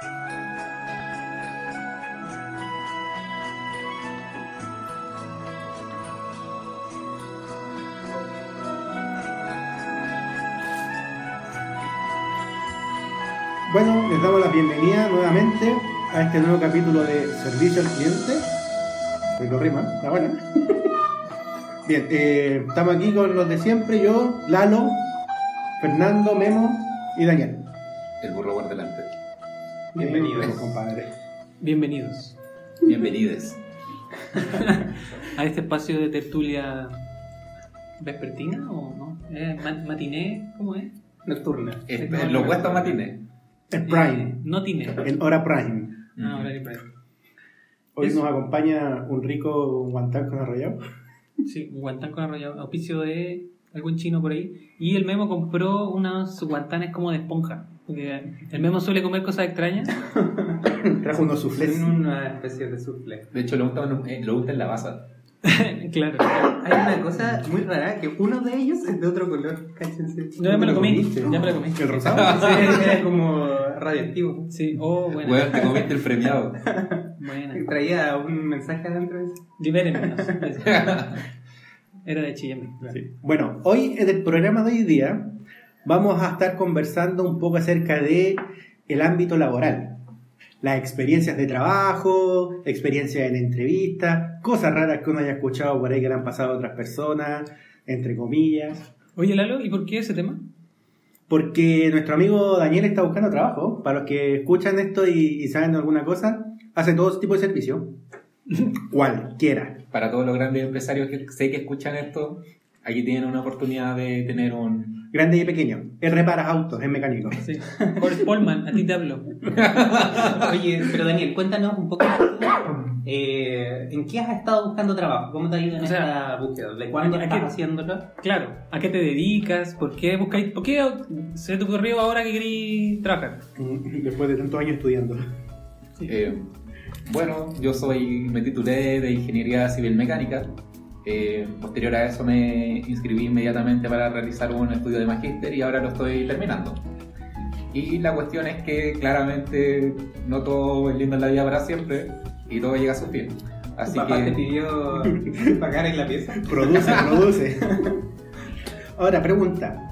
Bueno, les damos la bienvenida nuevamente a este nuevo capítulo de Servicio al Cliente. Me rima, está buena. Bien, eh, estamos aquí con los de siempre, yo, Lalo, Fernando, Memo y Daniel. El burro por delante. Bienvenidos, compadre. Bienvenidos Bienvenides. a este espacio de tertulia vespertina o no? ¿Eh, ma- ¿Matiné? ¿Cómo es? Nocturna. Este, No, lo no. cuesta matines. Es Prime, Eh, no tiene. en hora Prime. Ah, ahora que Prime. Hoy Eso. nos acompaña un rico guantán con arrollado. Sí, un guantán con arrollado. Auspicio de algún chino por ahí. Y el Memo compró unos guantanes como de esponja. Porque el Memo suele comer cosas extrañas. Trajo unos suflés. Una especie de soufflé. De hecho, lo unta, en- eh, lo unta en la basa. claro. Hay una cosa muy rara que uno de ellos es de otro color. Cáchense. Yo ya me lo comí. Ya me lo comí. ¿El rosado? Sí, era como radioactivo. Sí, oh, bueno. Te comiste el premiado. Buena. Traía un mensaje adentro de eso. Libérenmenos. Era de. Sí. Bueno, hoy en el programa de hoy día vamos a estar conversando un poco acerca de el ámbito laboral. Las experiencias de trabajo, experiencias en entrevistas, cosas raras que uno haya escuchado por ahí que le han pasado a otras personas, entre comillas. Oye, Lalo, ¿y por qué ese tema? Porque nuestro amigo Daniel está buscando trabajo. Para los que escuchan esto y, y saben alguna cosa, hace todo tipo de servicio. Cualquiera. Para todos los grandes empresarios que sé que escuchan esto, aquí tienen una oportunidad de tener un. Grande y pequeño. Él repara autos, es mecánico. Sí. Polman, a ti te hablo. Oye, pero Daniel, cuéntanos un poco eh, en qué has estado buscando trabajo. ¿Cómo te ha ido en O sea, esta búsqueda? ¿De cuándo ¿a qué- estás haciéndolo? Claro, ¿a qué te dedicas? ¿Por qué buscáis? ¿Por qué se te ocurrió ahora que queréis trabajar? Después de tantos años estudiando. eh, bueno, yo soy, me titulé de Ingeniería Civil Mecánica. Eh, posterior a eso me inscribí inmediatamente para realizar un estudio de magíster y ahora lo estoy terminando. Y la cuestión es que claramente no todo es lindo en la vida para siempre y todo llega a su fin. Así ¿Tu papá te que pidió pagar en la pieza? Produce, produce. Ahora, pregunta.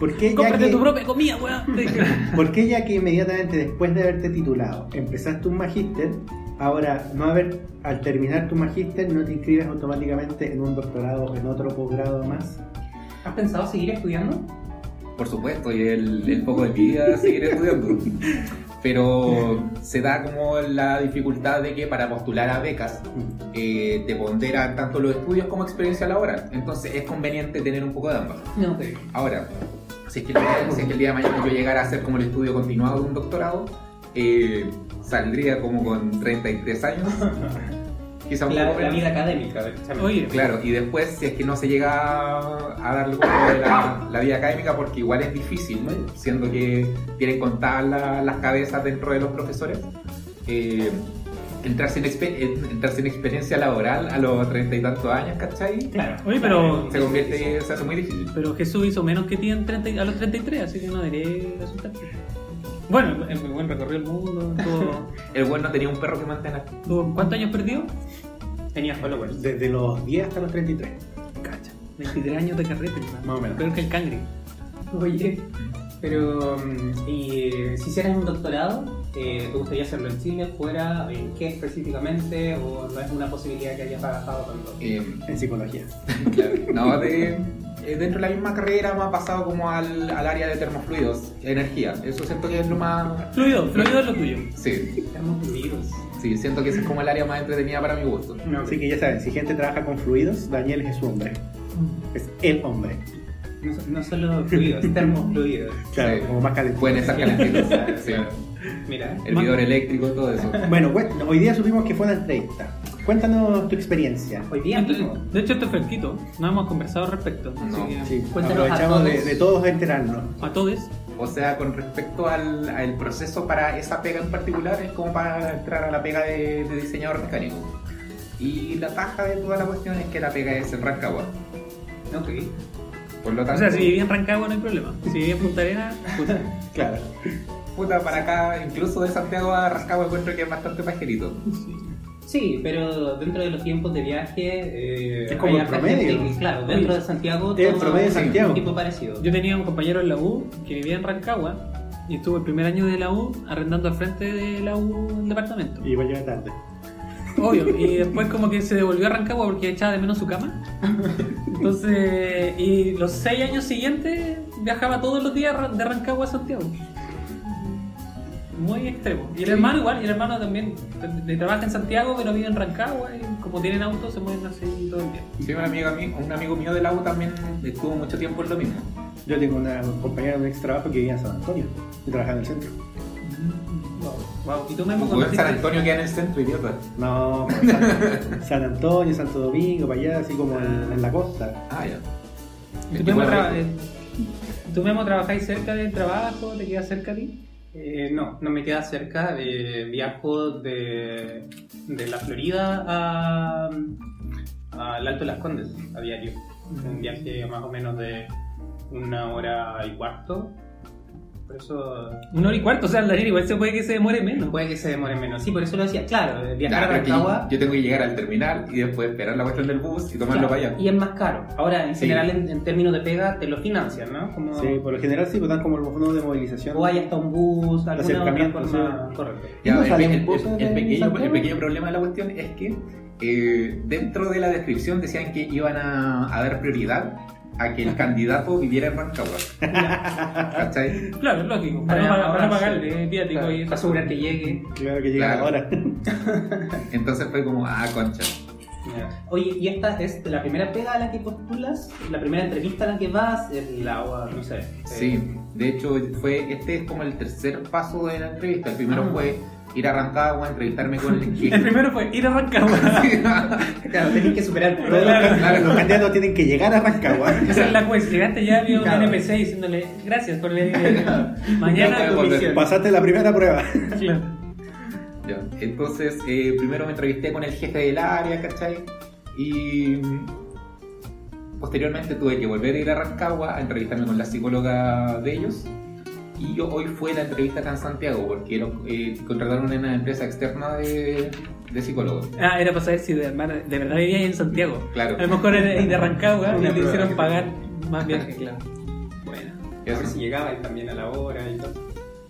¿Por qué, ya ¡Cómprate que, tu propia comida, weón! ¿Por qué ya que inmediatamente después de haberte titulado empezaste un magíster, ahora no haber, al terminar tu magíster no te inscribes automáticamente en un doctorado o en otro posgrado más? ¿Has pensado seguir estudiando? Por supuesto, y el, el foco de mi vida seguir estudiando. Pero se da como la dificultad de que para postular a becas eh, te ponderan tanto los estudios como experiencia laboral. Entonces es conveniente tener un poco de ambas. No. Ahora, si es que el si es que el día de mañana yo llegara a hacer como el estudio continuado de un doctorado, eh, saldría como con 33 años. Quizá un La, poco la vida académica. Oye, Claro, y después, si es que no se llega a dar el gusto de la, la vida académica, porque igual es difícil, ¿no? siendo que tienen contadas la- las cabezas dentro de los profesores, eh, entrar, sin entrar sin experiencia laboral a los treinta y tantos años, ¿cachai? Claro. Oye, pero, Se convierte, se hace muy difícil. pero Jesús hizo menos que ti en 30 a los 33, así que no debería resultarte. Bueno, es muy buen recorrió el mundo. El buen no tenía un perro que mantener. ¿Cuántos años perdió? Tenía followers. Desde los 10 hasta los 33. Cacha. 23 años de carrete. Más o menos. Peor que el cangre. Oye, pero mm, y si hicieras un doctorado, eh, ¿te gustaría hacerlo en Chile, fuera, en qué específicamente? ¿O no es una posibilidad que hayas barajado tanto? Eh, En psicología. claro, no, de, eh, dentro de la misma carrera me ha pasado como al, al área de termofluidos, energía. Eso siento que es lo más... Fluido, fluido es lo tuyo. Sí, unidos. sí, siento que ese es como el área más entretenida para mi gusto. No, Así que ya saben, si gente trabaja con fluidos, Daniel es su hombre. Es el hombre. no, no solo fluidos, termofluidos. Claro, Sí. como más calentito. Pueden estar calentitos. sí. Mira, Hervidor eléctrico, todo eso. Bueno, hoy día supimos que fue una entrevista. Cuéntanos tu experiencia. hoy día mismo. De hecho, esto es fresquito. No hemos conversado al respecto. Así No, que Sí, Cuéntanos a aprovechamos de, todos. de todos enterarnos. a todos. O sea, con respecto al, al proceso para esa pega en particular, es como para entrar a la pega de, de diseñador mecánico. Y la taja de toda la cuestión es que la pega es en Rancagua. Ok. Por lo O tanto, sea, si vivía en Rancagua no hay problema. Si vivía en Punta Arenas, puta. Claro. puta, para acá, incluso de Santiago a Rancagua encuentro que es bastante pajerito. Sí, pero dentro de los tiempos de viaje. eh, Es como hay el promedio. gente claro, dentro de Santiago. Es el promedio de un Santiago. tipo parecido. Yo tenía un compañero en la U que vivía en Rancagua y estuvo el primer año de la U arrendando al frente de la U un departamento. Y va a llegar tarde. Obvio. Y después como que se devolvió a Rancagua porque echaba de menos su cama. Entonces, y los seis años siguientes viajaba todos los días de Rancagua a Santiago. Muy extremo. Y el Sí. hermano igual, y el hermano también de- de- trabaja en Santiago pero vive en Rancagua y como tienen auto se mueven así todo el día. Sí, un amigo, mío- un amigo mío de la U también estuvo mucho tiempo en lo mismo. Yo tengo una compañera de un ex trabajo que vivía en San Antonio y trabajaba en el centro. Wow. ¿Y tú mismo en San conociste? Antonio queda en el centro, idiota. No, pues, San, San Antonio, Santo Domingo, para allá, así como en, en la costa. Ah, ya. ¿Tú mismo, traba- eh, ¿Tú mismo trabajáis cerca del trabajo? ¿Te quedas cerca de ti? Eh, no, no me queda cerca. eh, viajo de, de la Florida a, al Alto de las Condes a diario. Un viaje más o menos de una hora y cuarto. Por eso Una hora y cuarto, o sea, Daniel igual se puede que se demore menos. puede que se demore menos. Sí, por eso lo decía. Claro, eh, viajar Claro, a Rancagua. yo tengo que llegar al terminal y después esperar la cuestión del bus y tomarlo claro, para allá. Y es más caro. Ahora, en Sí. general, en, en términos de pega, te lo financian, ¿no? Como, Sí, por lo general sí, pues dan como los fondos de movilización. O hay hasta un bus, alguna otra forma. sí. Correcto. Ya, ¿No el, el- el- pequeño, el pequeño problema de la cuestión es que eh, dentro de la descripción decían que iban a, a dar prioridad a que el candidato viviera en Rancagua. ¿Cachai? Claro, lógico. Para Para, para pagarle, viático Claro, y eso. para asegurar que llegue. Claro que Claro. ahora. Entonces fue como, ah, concha. Oye, ¿y esta es la primera pega a la que postulas? ¿La primera entrevista a la que vas? ¿Es la, o, no sé? eh, Sí, de hecho fue este es como el tercer paso de la entrevista. El primero Ah. fue ir a Rancagua, entrevistarme con el El primero fue ir a Rancagua. Claro, tenés que superar Todos los, Claro. los candidatos tienen que llegar a Rancagua. Esa es la juez. Llegaste ya, había un Claro. NPC diciéndole gracias por venir. Mañana misión. Pasaste la primera prueba. Claro. Ya, Entonces, eh, primero me entrevisté con el jefe del área, ¿cachai? Y posteriormente tuve que volver a ir a Rancagua a entrevistarme con la psicóloga de ellos. Y yo, hoy fue la entrevista acá en Santiago, porque lo- eh, contrataron en una empresa externa de, de psicólogos. Ah, era para saber si de, de verdad vivía en Santiago. Claro. A lo mejor era de Rancagua y te hicieron pagar más viaje, claro. Bueno, Y a eso. ver si llegaba y también a la hora y todo.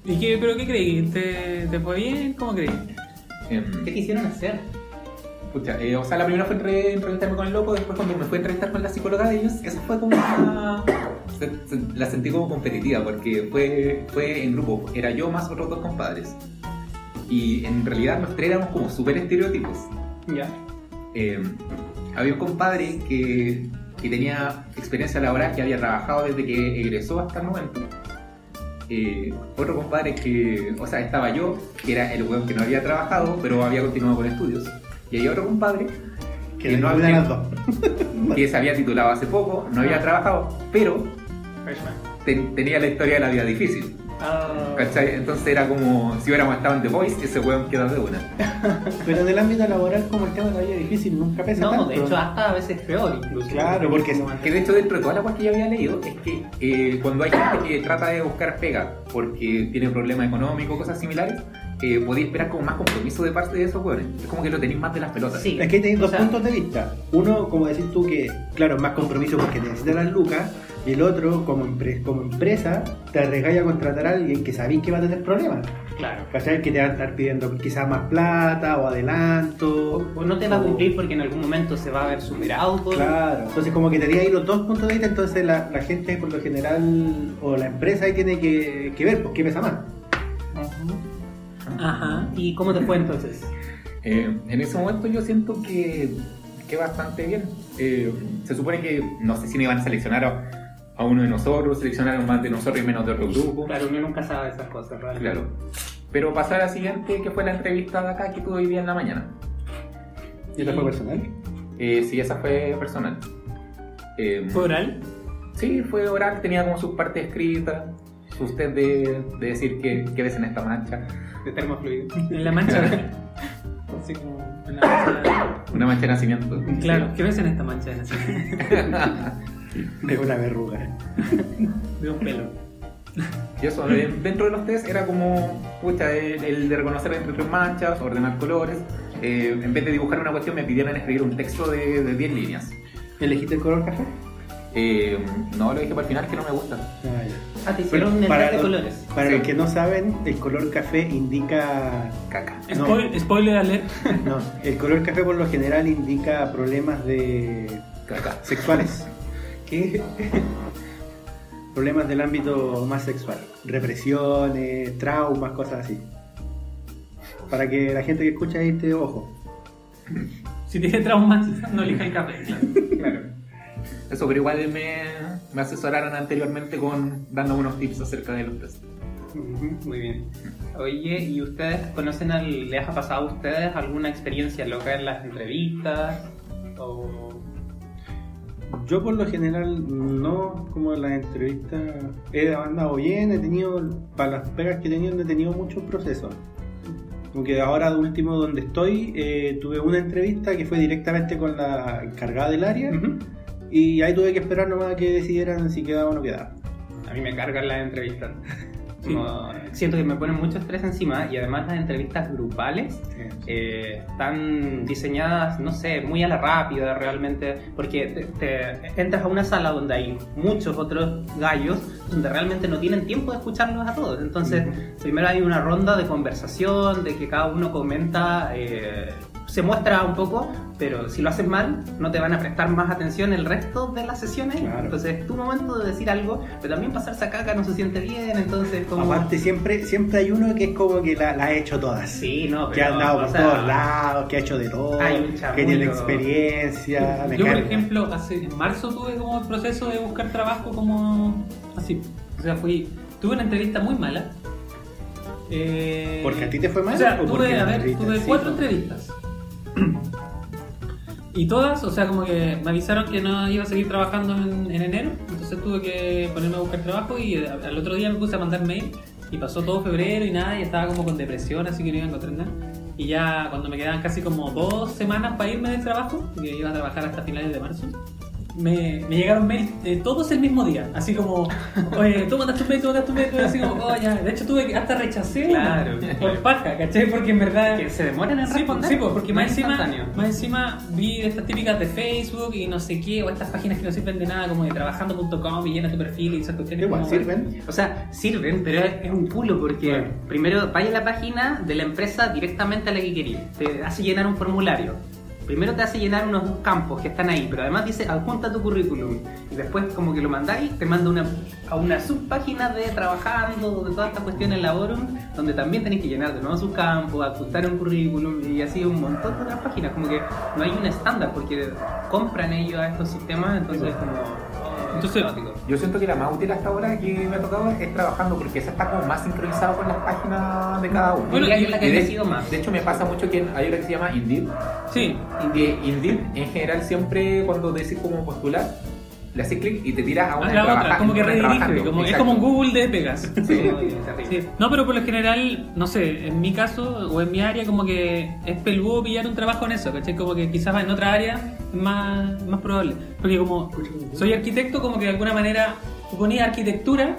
¿Y qué, pero qué creí? ¿Te, ¿Te fue bien? ¿Cómo creí? Em, ¿Qué quisieron hacer? Pucha, eh, o sea, la primera fue entre- entrevistarme con el loco, después cuando me fui a entrevistar con la psicóloga de ellos, eso fue como una... se- se- la sentí como competitiva, porque fue, fue en grupo, era yo más otros dos compadres. Y en realidad los tres éramos como súper estereotipos. Ya. Eh, había un compadre que, que tenía experiencia laboral, que había trabajado desde que egresó hasta el momento. Eh, otro compadre que, o sea, estaba yo, que era el weón que no había trabajado, pero había continuado con estudios. Y hay otro compadre Que Que no había- que se había titulado hace poco, no había trabajado, pero. Ten- tenía la historia de la vida difícil. Ah, ¿Cachai? Entonces era como si hubiéramos estado en The Voice, ese weón queda de una. Pero en el ámbito laboral, como el tema de la vida difícil, nunca pesa no, tanto. de hecho, hasta a veces peor incluso. Claro, porque es- Que de hecho, dentro de todas las cosas que yo había leído, es que eh, cuando hay gente que trata de buscar pega porque tiene problemas económicos, cosas similares, eh, podéis esperar como más compromiso de parte de esos weones. Es como que lo tenéis más de las pelotas. Sí. Es que tenéis dos sea- puntos de vista. Uno, como decís tú, que claro, es más compromiso porque necesitas las lucas. Y el otro, como, empre- como empresa, te arriesgáis a contratar a alguien que sabéis que va a tener problemas. Claro. ¿Cachai? Que te va a estar pidiendo quizás más plata o adelanto. O no te va a cumplir porque en algún momento se va a ver superado por... Claro, entonces como que tenía ahí los dos puntos de vista, entonces la, la gente por lo general, o la empresa ahí tiene que, que ver, pues qué pesa más. Ajá. ¿Y cómo te fue entonces? Eh, en ese momento yo siento que, que bastante bien. Eh, se supone que no sé si me iban a seleccionar a, a uno de nosotros, seleccionaron más de nosotros y menos de otro grupo. Claro, uno nunca sabe esas cosas, ¿verdad? Claro. Pero pasó a la siguiente, que fue la entrevista de acá que tuve hoy día en la mañana. ¿Y esta fue personal? Eh, sí, esa fue personal. Eh, ¿Fue oral? Sí, fue oral, tenía como sus partes escritas, sus test de, de decir qué, qué ves en esta mancha. De termofluido. En la mancha. Así como en la mancha. Una mancha de nacimiento. Claro, ¿qué ves en esta mancha de nacimiento? Es una verruga. De un pelo. Y eso, eh, dentro de los test era como, pucha, el, el de reconocer entre tres manchas, ordenar colores. Eh, en vez de dibujar una cuestión, me pidieron escribir un texto de, de 10 líneas. ¿Elegiste el color café? Eh, no, lo dije para el final que no me gusta. Ah, te hicieron un de los- colores. para Sí. los que no saben, el color café indica... Caca. No. Spoil- Spoiler alert. No, el color café por lo general indica problemas de Caca. sexuales. ¿Qué? problemas del ámbito más sexual. Represiones, traumas, cosas así. Para que la gente que escucha ahí esté ojo. Si tiene traumas, no elija el café. claro. Claro. Eso, pero igual me, me asesoraron anteriormente con dándome unos tips acerca de los test. Muy bien. Oye, ¿y ustedes conocen, al, les ha pasado a ustedes alguna experiencia loca en las entrevistas? O... Yo por lo general no, como en las entrevistas, he andado bien, he tenido, para las pegas que he tenido, no he tenido muchos procesos. Aunque ahora de último donde estoy, eh, tuve una entrevista que fue directamente con la encargada del área y ahí tuve que esperar nomás a que decidieran si quedaba o no quedaba. A mí me cargan las entrevistas. Como- siento que me ponen mucho estrés encima y además las entrevistas grupales eh, están diseñadas, no sé, muy a la rápida realmente, porque te, te- entras a una sala donde hay muchos otros gallos donde realmente no tienen tiempo de escucharlos a todos. Entonces, primero hay una ronda de conversación, de que cada uno comenta, eh, se muestra un poco, pero si lo haces mal, no te van a prestar más atención el resto de las sesiones. Claro. Entonces, es tu momento de decir algo, pero también pasarse a caca no se siente bien, entonces como... Aparte siempre, siempre hay uno que es como que la, la ha hecho todas. Sí, no, que ha pero, andado por sea, todos lados, que ha hecho de todo, Hay un que tiene experiencia. Yo, por ejemplo, hace, en marzo tuve como el proceso de buscar trabajo como así. O sea, fui, tuve una entrevista muy mala. Eh, ¿Porque a ti te fue mal? O sea, o tuve, a ver, tuve cuatro fue- entrevistas. Y todas, o sea, como que me avisaron que no iba a seguir trabajando en, en enero, entonces tuve que ponerme a buscar trabajo y al otro día me puse a mandar mail y pasó todo febrero y nada, y estaba como con depresión, así que no iba a encontrar nada. Y ya cuando me quedaban casi como dos semanas para irme del trabajo, que iba a trabajar hasta finales de marzo, me, me llegaron mails eh, todos el mismo día, así como, oye, tú mandaste un mail, tú mandaste un mail, así como, oh, ya. De hecho tuve que, hasta rechacé una Claro. por paja, ¿cachai? Porque en verdad... que se demoran en Sí, pues, responder. sí, pues, porque más encima, más encima vi estas típicas de Facebook y no sé qué, o estas páginas que no sirven de nada, como de trabajando.com y llena tu perfil y esas cuestiones. Igual como- sirven. O sea, sirven, pero es, es un culo porque primero vaya a la página de la empresa directamente a la que quería. Te hace llenar un formulario. Primero te hace llenar unos campos que están ahí, pero además dice adjunta tu currículum. Y después como que lo mandáis, te manda una, a una subpágina de trabajando, de todas estas cuestiones laborum, donde también tenéis que llenar de nuevo su campo, adjuntar un currículum y así un montón de otras páginas. Como que no hay un estándar porque compran ellos a estos sistemas, entonces como... Entonces. Yo siento que la más útil hasta ahora que me ha tocado es trabajando porque esa está como más sincronizado con las páginas de cada uno. Bueno, y- es la que Y ha de, más. de hecho me pasa mucho que hay una que se llama Indeed. Sí, Indeed, Indeed en general siempre cuando decís cómo postular, le haces clic y te tiras a a una la de otra, como que redirige, como, es como un Google de pegas. Sí, terrible. Sí. No, pero por lo general, no sé, en mi caso o en mi área, como que es peludo pillar un trabajo en eso, ¿cachai? Como que quizás en otra área es más, más probable. Porque como soy arquitecto, como que de alguna manera tú ponías arquitectura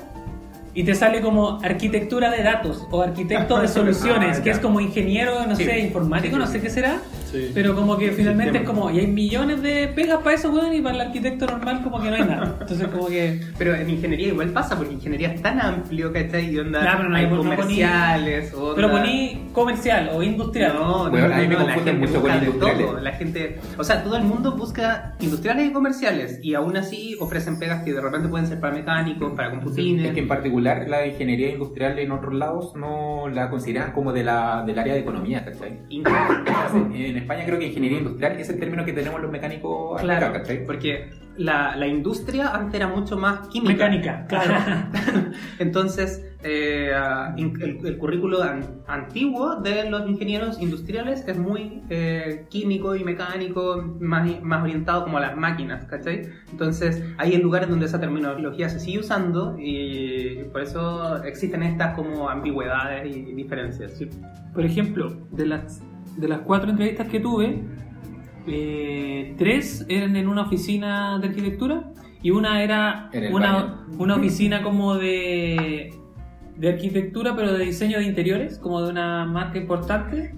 y te sale como arquitectura de datos o arquitecto de soluciones, Ah, que ya. es como ingeniero, no Sí. sé, informático, no sé qué será. Sí. Pero como que finalmente es como, y hay millones de pegas para eso, weón, y para el arquitecto normal como que no hay nada. Entonces como que... Pero en ingeniería igual pasa, porque ingeniería es tan amplio, ¿cachai? Y onda, Ya, pero no hay- hay no poní- comerciales, onda- Pero poní comercial o industrial. No, no, Bueno, no, a mí me no, la confunden gente mucho con busca de industriales. todo. La gente, o sea, todo el mundo busca industriales y comerciales y aún así ofrecen pegas que de repente pueden ser para mecánicos, para computines. Es que en particular la ingeniería industrial en otros lados no la consideran como de la, del área de economía, ¿cachai? Increíble. En España creo que ingeniería industrial es el término que tenemos los mecánicos Claro, acá, ¿cachai? porque la, la industria antes era mucho más química. Mecánica, claro. Entonces, eh, ah, in- el, el currículo an- antiguo de los ingenieros industriales es muy eh, químico y mecánico, más, más orientado como a las máquinas, ¿cachai? Entonces, hay lugares donde esa terminología se sigue usando y por eso existen estas como ambigüedades y diferencias. ¿sí? Por ejemplo, de las, de las cuatro entrevistas que tuve, eh, tres eran en una oficina de arquitectura y una era una, una oficina como de, de arquitectura, pero de diseño de interiores, como de una marca importante,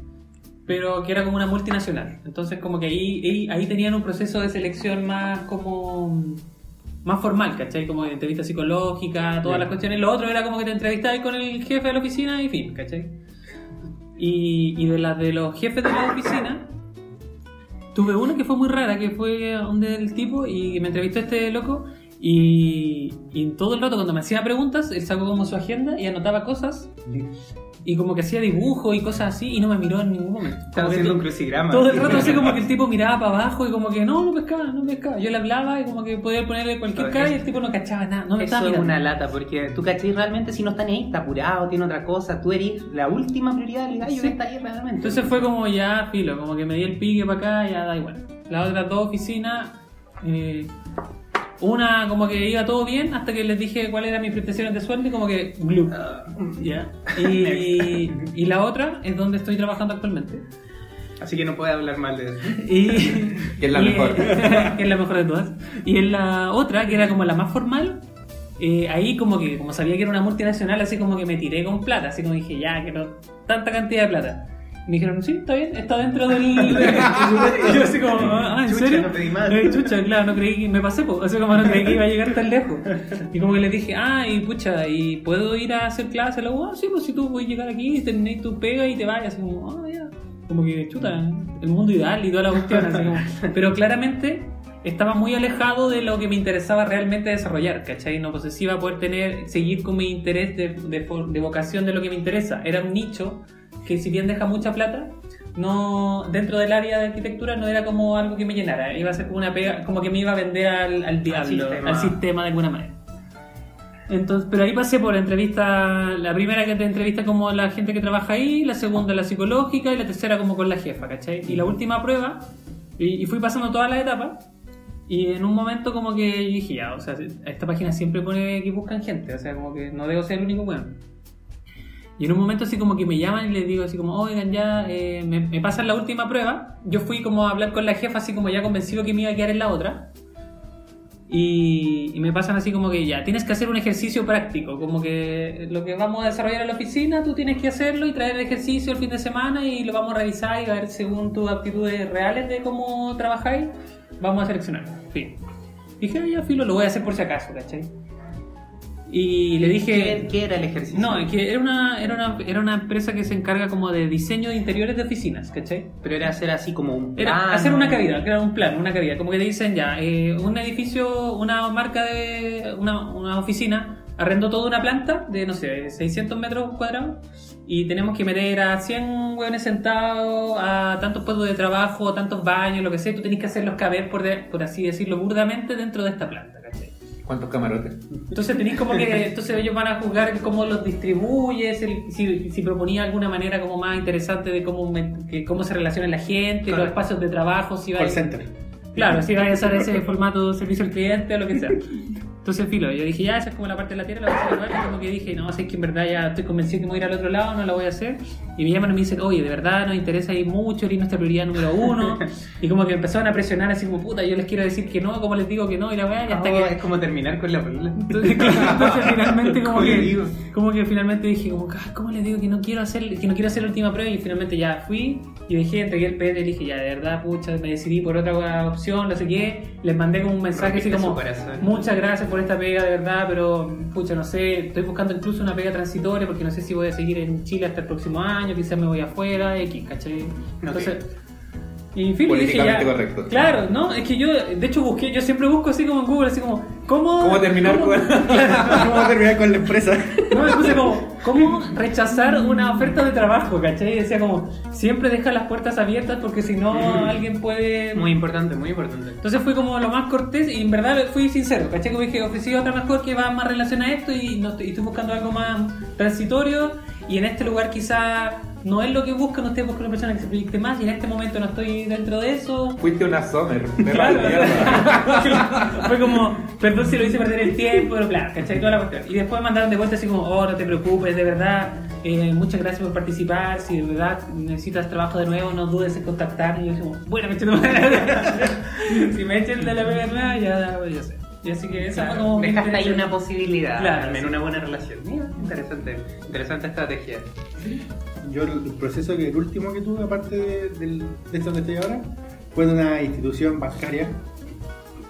pero que era como una multinacional. Entonces como que ahí, ahí, ahí tenían un proceso de selección más como más formal, ¿cachai? Como entrevista psicológica, todas las cuestiones. Lo otro era como que te entrevistabas con el jefe de la oficina y fin, ¿cachai? Y, y de las de los jefes de la oficina, tuve una que fue muy rara, que fue donde el tipo y me entrevistó este loco y, y todo el rato cuando me hacía preguntas, él sacó como su agenda y anotaba cosas y como que hacía dibujos y cosas así y no me miró en ningún momento. Estaba haciendo un crucigrama. todo el rato así como que el tipo miraba para abajo y como que no, no pescaba, no pescaba. Yo le hablaba y como que podía ponerle cualquier Pero cara y el tipo no cachaba nada, no me Eso es una lata, porque tú cachai realmente si no está ni ahí, está apurado, tiene otra cosa, tú eres la última prioridad del gallo Sí. que está ahí realmente. Entonces fue como ya filo, como que me di el pique para acá, ya da igual. Las otras dos oficinas, eh, una como que iba todo bien hasta que les dije cuáles eran mis prestaciones de sueldo y como que Ah. Y, y la otra es donde estoy trabajando actualmente. así que no puede hablar mal de eso. Y, Que es la y- mejor. que es la mejor de todas. Y en la otra, que era como la más formal, eh, ahí como que, como sabía que era una multinacional, así como que me tiré con plata, así como dije, ya, quiero tanta cantidad de plata. Me dijeron, sí, está bien, está dentro del... y yo así como, ah, ¿en Chucha, serio? no pedí más. Eh, chucha, claro, no creí que me pasé, po. así como no creí que iba a llegar tan lejos. Y como que les dije, ah, y pucha, ¿y puedo ir a hacer clase? Luego, ah, sí, pues si tú puedes llegar aquí, terminéis tu pega y te vayas, así como, ah, ya. Como que, chuta, el mundo ideal y toda la cuestión, así como. Pero claramente estaba muy alejado de lo que me interesaba realmente desarrollar, ¿cachai? No pues iba a poder tener, seguir con mi interés de, de, de vocación de lo que me interesa. Era un nicho que si bien deja mucha plata, no dentro del área de arquitectura no era como algo que me llenara, iba a ser como una pega, como que me iba a vender al, al diablo, sistema. al sistema de alguna manera. Entonces, pero ahí pasé por entrevista, la primera que te entrevista como la gente que trabaja ahí, la segunda la psicológica y la tercera como con la jefa, ¿cachai? Y la última prueba, y, y fui pasando todas las etapas, y en un momento como que dije, ya, o sea, esta página siempre pone que buscan gente, o sea, como que no debo ser el único bueno. Y en un momento así como que me llaman y les digo así como, oigan, ya eh, me, me pasan la última prueba. Yo fui como a hablar con la jefa así como ya convencido que me iba a quedar en la otra. Y, y me pasan así como que ya, tienes que hacer un ejercicio práctico, como que lo que vamos a desarrollar en la oficina, tú tienes que hacerlo y traer el ejercicio el fin de semana y lo vamos a revisar y a ver según tus aptitudes reales de cómo trabajáis, vamos a seleccionar. Fin. Dije, "Ah, ya filo, lo voy a hacer por si acaso, ¿cachai? Y le dije... ¿Qué, qué era el ejercicio? No, que era una, era, una, era una empresa que se encarga como de diseño de interiores de oficinas, ¿cachai? Pero era hacer así como un Era plano. hacer una cavidad, crear un plan, una cavidad. Como que te dicen ya, eh, un edificio, una marca de una, una oficina, arrendó toda una planta de, no sé, 600 metros cuadrados y tenemos que meter a 100 hueones sentados, a tantos puestos de trabajo, a tantos baños, lo que sea. Tú tenés que hacerlos caber, por, de- por así decirlo, burdamente dentro de esta planta. ¿Cuántos camarotes? Entonces tenéis como que entonces ellos van a juzgar cómo los distribuyes, el- si, si proponía alguna manera como más interesante de cómo, me- que cómo se relaciona la gente, Claro. los espacios de trabajo, si va Call center. Claro, si vaya a usar ese formato de servicio al cliente o lo que sea. Entonces, filo, yo dije, ya, esa es como la parte de la tierra, la voy a hacer igual. Y como que dije, no, sé que en verdad ya estoy convencido que me voy a ir al otro lado, no la voy a hacer. Y me llaman y me dicen, oye, de verdad nos interesa ir mucho, eres nuestra prioridad número uno. Y como que empezaron a presionar así como, puta, yo les quiero decir que no, como les digo que no, y la weá, y hasta Oh, que... Es como terminar con la película. Entonces, entonces finalmente como ¿Cómo le que, como que finalmente dije como "Ah, ¿cómo le digo que no quiero hacer que no quiero hacer la última prueba? Y finalmente ya fui y dejé, entregué el PD y dije ya de verdad pucha me decidí por otra opción, no sé qué, les mandé como un mensaje así como muchas gracias por esta pega de verdad, pero pucha no sé, estoy buscando incluso una pega transitoria porque no sé si voy a seguir en Chile hasta el próximo año, quizás me voy afuera, X, ¿cachai? Entonces y dije ya. Correcto. Claro, no, es que yo, de hecho, busqué, yo siempre busco así como en Google, así como, ¿cómo, ¿Cómo terminar con- ¿Cómo terminar con la empresa? No, me puse como, ¿cómo rechazar una oferta de trabajo, cachai? Y decía como, siempre deja las puertas abiertas porque si no alguien puede... Muy importante, muy importante. Entonces fui como lo más cortés y en verdad fui sincero, ¿cachai? Como dije, ofrecí otra mejor que va más relacionada a esto y, no y estoy buscando algo más transitorio y en este lugar quizá no es lo que busco, no estoy buscando una persona que se proyecte más y en este momento no estoy dentro de eso. Fuiste una Summer. De Claro. Fue como, perdón si lo hice perder el tiempo, pero claro, ¿cachai? Toda la cuestión. Y después me mandaron de vuelta así como, oh, no te preocupes, de verdad, eh, muchas gracias por participar, si de verdad necesitas trabajo de nuevo, no dudes en contactarme. Y yo como, bueno, me eché si me echen de la pega nueva, ya, ya sé. Y así que esa fue como. Dejaste ahí una posibilidad, Claro, en sí. una buena relación. Mira, interesante, interesante estrategia. Yo el proceso que el último que tuve, aparte de, de que estoy ahora, fue en una institución bancaria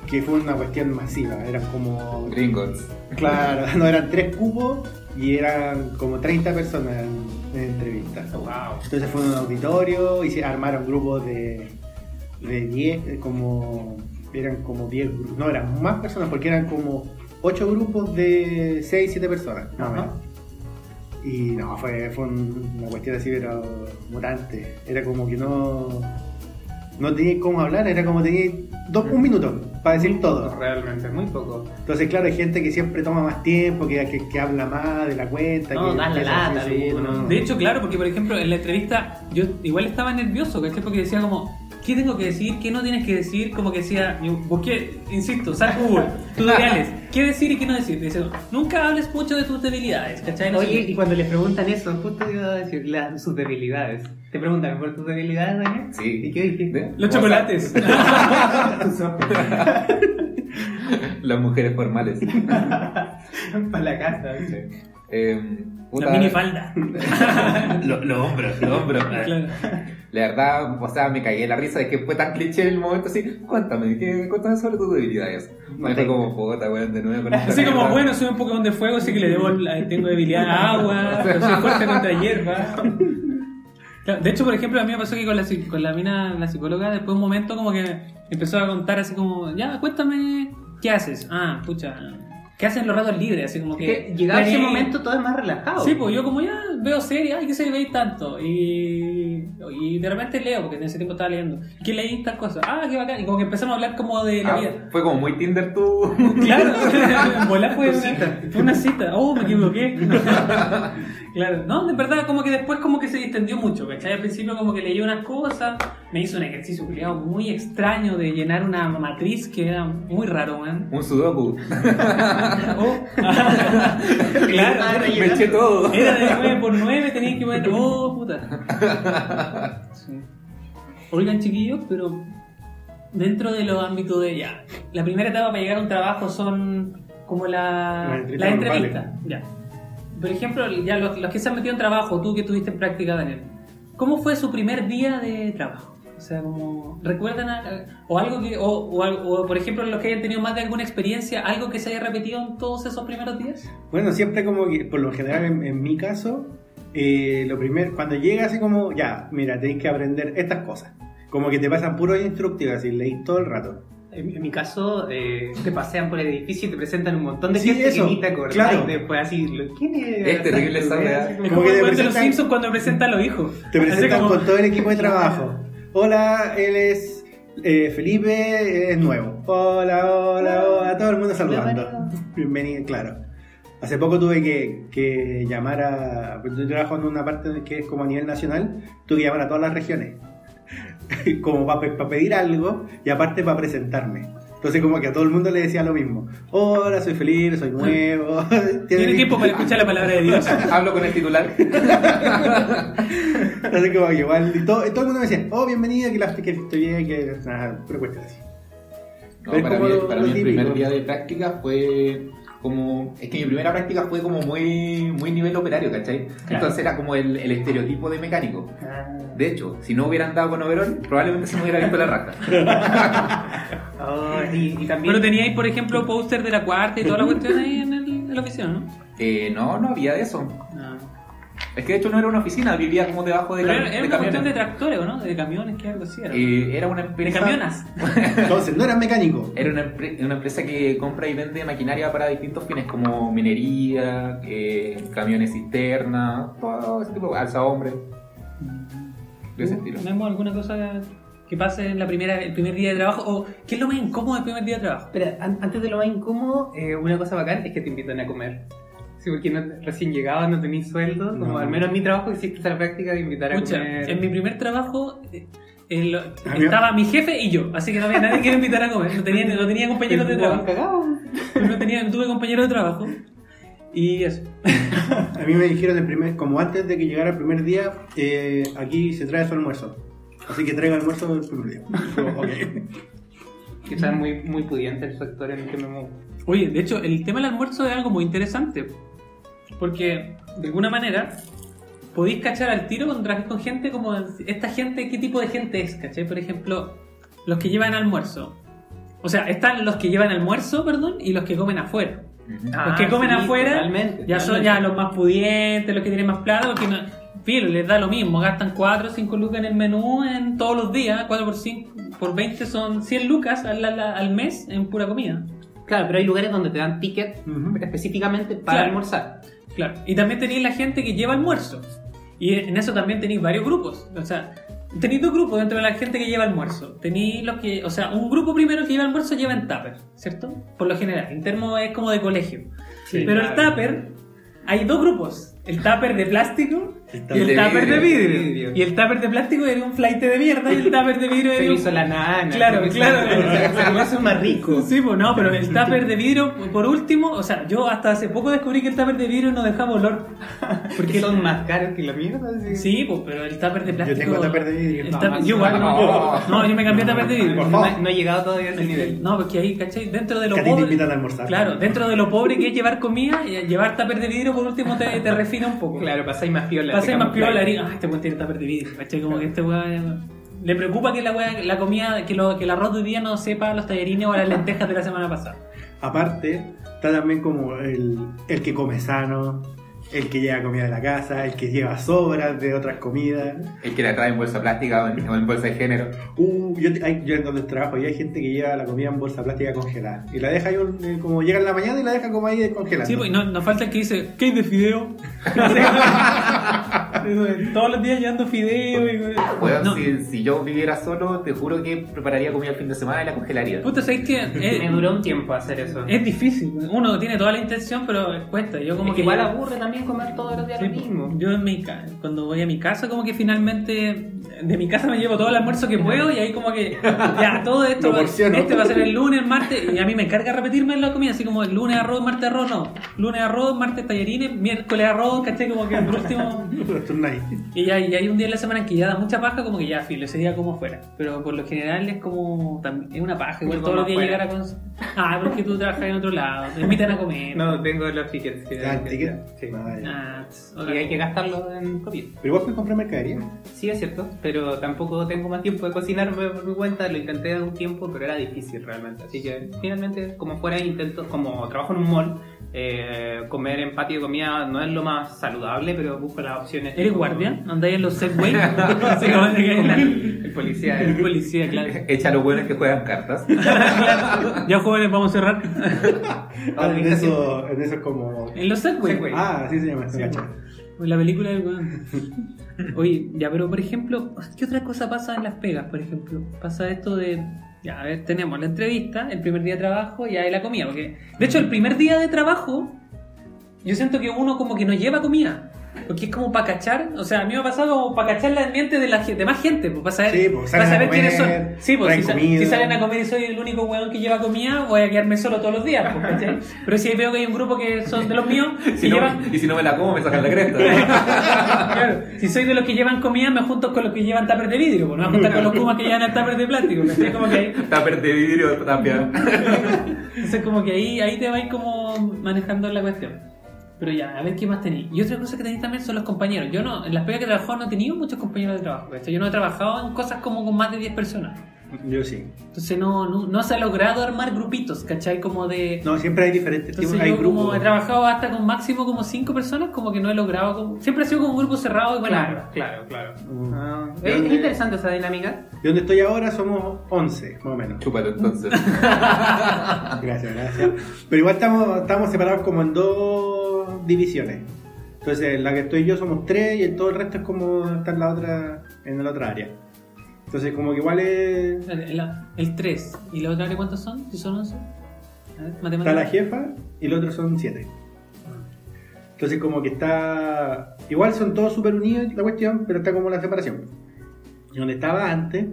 que fue una cuestión masiva. Eran como, Gringos. claro, no eran tres cupos y eran como 30 personas en, en entrevistas. Wow. Entonces fue en un auditorio y se armaron grupos de, de 10, eh, como eran como 10 grupos, no eran más personas porque eran como 8 grupos de 6, 7 personas. más. Y no, fue, fue un- una cuestión así, pero mutante. Era como que no, no tenía cómo hablar, era como tenía dos, un minuto para decir todo. Realmente, muy poco. Entonces, claro, hay gente que siempre toma más tiempo, que, que, que habla más de la cuenta. No, que la lata, no. De hecho, claro, porque por ejemplo en la entrevista yo igual estaba nervioso, ¿cachai? Porque decía como, ¿qué tengo que decir? ¿Qué no tienes que decir? Como que decía, yo busqué, insisto, sal Google, tutoriales, ¿qué decir y qué no decir? Dice, nunca hables mucho de tus debilidades, ¿cachai? No Oye, y cuando les preguntan eso, justo iba a decir la- sus debilidades. ¿Te preguntan por tus debilidades, Daniel? Sí. ¿Y qué dijiste? Los chocolates. Las mujeres formales. Para la casa. Eh, La puta, minifalda. Los hombros, los hombros. Claro. La verdad, o sea, me caí en la risa de que fue tan cliché el momento así. Cuéntame, ¿qué, cuéntame sobre tus debilidades. Me fue como puta, weón, de nuevo con esta Así como, mierda. bueno, soy un Pokémon de fuego, así que le debo, la- tengo debilidad a agua, pero soy fuerte contra hierba. Claro, de hecho, por ejemplo, a mí me pasó que con la, con la mina, la psicóloga, después de un momento como que empezó a contar así como, ya, cuéntame, ¿qué haces? Ah, pucha, ¿qué haces en los ratos libres? Así como que... Que ese momento todo es más relajado. Sí, pues yo como ya veo series, ay, ¿qué serie veis tanto? Y, y de repente leo, porque en ese tiempo estaba leyendo. ¿Qué leí tal cosa? Ah, qué bacán. Y como que empezamos a hablar como de la Ah, vida. fue como muy Tinder tú. Claro, en fue una, cita. fue una cita. Oh, me equivoqué. claro, no, de verdad, como que después como que se distendió mucho, ¿cachai? Al principio como que leí unas cosas, me hizo un ejercicio culiado muy extraño de llenar una matriz que era muy raro, man. Un sudoku. Oh. claro, Me eché todo. era de 9 por 9 tenía que poner. Oh, puta. Sí. Oigan, chiquillos, pero dentro de los ámbitos de ya. La primera etapa para llegar a un trabajo son como la, la entrevista. Ya. Por ejemplo, ya los, los que se han metido en trabajo, tú que tuviste en práctica, Daniel, ¿cómo fue su primer día de trabajo? O sea, como, ¿recuerdan a- o algo que, o, o o, por ejemplo, los que hayan tenido más de alguna experiencia, algo que se haya repetido en todos esos primeros días? Bueno, siempre como que, por lo general en, en mi caso, eh, lo primero, cuando llega así como, ya, mira, tenéis que aprender estas cosas. Como que te pasan puros instructivos, así, leí todo el rato. En, en mi caso, eh, te pasean por el edificio y te presentan un montón de Sí, gente eso, que ni te acordás. claro. Y después así, lo- ¿quién es? Es terrible esa. Así Es como- como que te de los presentan- Simpsons cuando presenta a los hijos. Te Así presentan como- con todo el equipo de trabajo. Hola, él es eh, Felipe, es nuevo. Hola, hola, hola, todo el mundo saludando. Bienvenido, claro. Hace poco tuve que, que llamar a. Yo trabajo en una parte que es como a nivel nacional, tuve que llamar a todas las regiones. como para pedir algo y aparte para presentarme. Entonces, como que a todo el mundo le decía lo mismo: Hola, soy Felipe, soy nuevo. Tiene tiempo para escuchar la palabra de Dios. Hablo con el titular. Así como que igual, y todo, todo el mundo me decía, oh, bienvenido, que, la, que estoy bien, que nada, pero cuesta así. No, para como mí, para el primer día de práctica fue como... Es que mi primera práctica fue como muy, muy nivel operario, ¿cachai? Entonces era como el, el estereotipo de mecánico. Ah. De hecho, si no hubieran dado con overall, probablemente se me hubiera visto la raja. Oh, y, y también. Pero teníais, por ejemplo, póster de la cuarta y toda la cuestión ahí en, el- en la oficina, ¿no? Eh, no, no había de eso. No. Es que de hecho no era una oficina, vivía como debajo de, Pero cam- era, era de una cuestión de tractores, ¿o no? De camiones, que algo así era. Eh, era una de empresa... camionas. Entonces, no eras mecánico. Era una, empre- una empresa que compra y vende maquinaria para distintos fines como minería, eh, camiones cisterna, todo ese tipo, alza hombre, de ese estilo. ¿Tenemos alguna cosa que pase en la primera, el primer día de trabajo? ¿O qué es lo más incómodo del primer día de trabajo? An- antes de lo más incómodo, eh, una cosa bacán es que te invitan a comer. Sí, porque no, recién llegabas, no tenías sueldo. Como No. al menos en mi trabajo hiciste esa práctica de invitar a Escucha, comer. en mi primer trabajo eh, estaba mi jefe y yo, así que no había nadie que me invitara a comer. No tenía, no tenía compañeros de trabajo. No, tenía, no tuve compañeros de trabajo. Y eso. A mí me dijeron el primer, como antes de que llegara el primer día, eh, aquí se trae su almuerzo. Así que traigo almuerzo el primer día. Quizás muy, muy pudiente el sector en el que me muevo. Oye, de hecho, el tema del almuerzo es algo muy interesante. Porque, de alguna manera, podéis cachar al tiro cuando trabajas con gente como esta gente, qué tipo de gente es, ¿cachai? Por ejemplo, los que llevan almuerzo. O sea, están los que llevan almuerzo, perdón, y los que comen afuera. Ah, los que comen sí, afuera totalmente, ya son ya los más pudientes, los que tienen más plata, porque no, filo, les da lo mismo, gastan 4 o 5 lucas en el menú en todos los días, 4 por 5 por 20 son 100 lucas al, al- al mes en pura comida. Claro, pero hay lugares donde te dan ticket Ujú. específicamente para Claro. almorzar. Claro. Y también tenéis la gente que lleva almuerzo. Y en eso también tenéis varios grupos. O sea, tenéis dos grupos dentro de la gente que lleva almuerzo. Tenéis los que, o sea, un grupo primero que lleva almuerzo lleva en tupper, ¿cierto? Por lo general. En termo es como de colegio. Sí, Pero el claro. tupper, hay dos grupos. El tupper de plástico El y tupper el de tupper de vidrio. vidrio. Y el tupper de plástico era un flight de mierda y el tupper de vidrio Se era un... hizo la nana. Claro, se hizo- claro. Se hizo más rico. Sí, pues no, pero el tupper de vidrio, por último, o sea, yo hasta hace poco descubrí que el tupper de vidrio no dejaba olor. Porque son más caros que la mierda. sí. Sí, pues, pero el tupper de Yo plástico. tengo tupper de vidrio. el No, tupper- yo igual, no. No, yo me cambié a tupper de vidrio. No, no he llegado todavía a ese nivel. No, porque ahí, ¿cachai? Dentro de lo te pobre. invitan a almorzar. Claro, dentro de lo pobre que es llevar comida, y llevar tupper de vidrio por último te, te refina un poco. Claro, pasáis más piola. Te más piola y ah, este weón tiene tupper de vidrio, ¿cachai? Como que este weón. Le preocupa que la weá- la comida, que, lo, que el arroz de hoy día no sepa los tallarines o las lentejas de la semana pasada. Aparte, está también como el, el que come sano, el que lleva comida de la casa, el que lleva sobras de otras comidas. El que la trae en bolsa plástica o en, o en bolsa de género. Uh, yo, hay- yo en donde trabajo y hay gente que lleva la comida en bolsa plástica congelada. Y la deja ahí un- eh, como llega en la mañana y la deja como ahí descongelada. Sí, pues y no, falta el que dice, ¿qué hay de fideo? Todos los días llevando fideo y... Bueno, No, si, si yo viviera solo, te juro que prepararía comida el fin de semana y la congelaría. Puta, ¿sabes qué? Es, Me duró un tiempo hacer eso. es difícil. Uno tiene toda la intención, pero cuesta. Yo como Es que... que igual aburre también comer todos los días Sí, lo mismo. Yo en mi cuando voy a mi casa como que finalmente de mi casa me llevo todo el almuerzo que puedo y ahí como que ya todo esto va, este va a ser el lunes, el martes y a mí me encarga repetirme la comida así como el lunes arroz, martes arroz, no. Lunes arroz, martes tallarines, miércoles arroz, ¿cachai? Como que por último y ya y hay un día en la semana en que ya da mucha paja como que ya filo, ese día como fuera. Pero por lo general es como es una paja, igual todos los días llegar a con Ah, porque tú trabajas en otro lado, te invitan a comer. No, tengo los tickets. Sí. Ah, Ah, Y hay que gastarlo en comida. Pero igual puedes comprar mercadería. Sí, es cierto, pero tampoco tengo más tiempo de cocinarme por mi cuenta. Lo intenté un tiempo, pero era difícil realmente. Así que finalmente, como fuera, intento, como trabajo en un mall, eh, comer en patio de comida no es lo más saludable, pero busco las opciones. ¿Eres guardia? ¿Andáis en los Segway? Sí, como que- El policía. El policía, claro. Echa los buenos que juegan cartas. Ya jóvenes, vamos a cerrar. Ah, en eso, en eso es como. En los Segway. Segway. Ah, así se llama. Sí, la película del weón. Oye, ya, pero por ejemplo, ¿qué otra cosa pasa en las pegas, por ejemplo? Pasa esto de. Ya, a ver, tenemos la entrevista, el primer día de trabajo y ahí la comida. Porque, de hecho, el primer día de trabajo, yo siento que uno como que no lleva comida. Porque es como para cachar, o sea, a mí me ha pasado como para cachar la ambiente de, la, de más gente, pues para saber, Sí, pues, para saber quiénes son. Sí, pues si, salen a comer y soy el único weón que lleva comida, voy a quedarme solo todos los días, pues, ¿cachai? Pero si veo que hay un grupo que son de los míos, no- llevan, y si no me la como, me sacan la cresta. Claro, si soy de los que llevan comida, me junto con los que llevan tupper de vidrio, pues no me junto con los kumas que llevan el tupper de plástico. ¿cachai? Como que ahí, Tupper de vidrio, tapia. entonces como que ahí, ahí te vais como manejando la cuestión. Pero ya, a ver qué más tenéis. Y otra cosa que tenéis también son los compañeros. Yo no, en las pegas que he trabajado no he tenido muchos compañeros de trabajo. ¿cachai? Yo no he trabajado en cosas como con más de 10 personas. Yo sí. Entonces no, no, no se ha logrado armar grupitos, ¿cachai? Como de... No, siempre hay diferentes tipos. Hay yo como grupos. he trabajado hasta con máximo como 5 personas, como que no he logrado... como- Siempre ha sido como un grupo cerrado y buena Claro, claro, claro. Mm. Ah, ¿De es, interesante esa dinámica. De donde estoy ahora somos 11, más o menos. Chúpate entonces. Gracias, gracias. Pero igual estamos, estamos separados como en dos divisiones. Entonces, en la que estoy yo somos tres y en todo el resto es como está en la otra, en la otra área. Entonces, como que igual es. El, el 3. ¿Y la otra área cuántos son? Si son 11. A ver, Está la jefa y el otro son siete. Entonces, como que está. Igual son todos súper unidos la cuestión, pero está como la separación. Y donde estaba antes,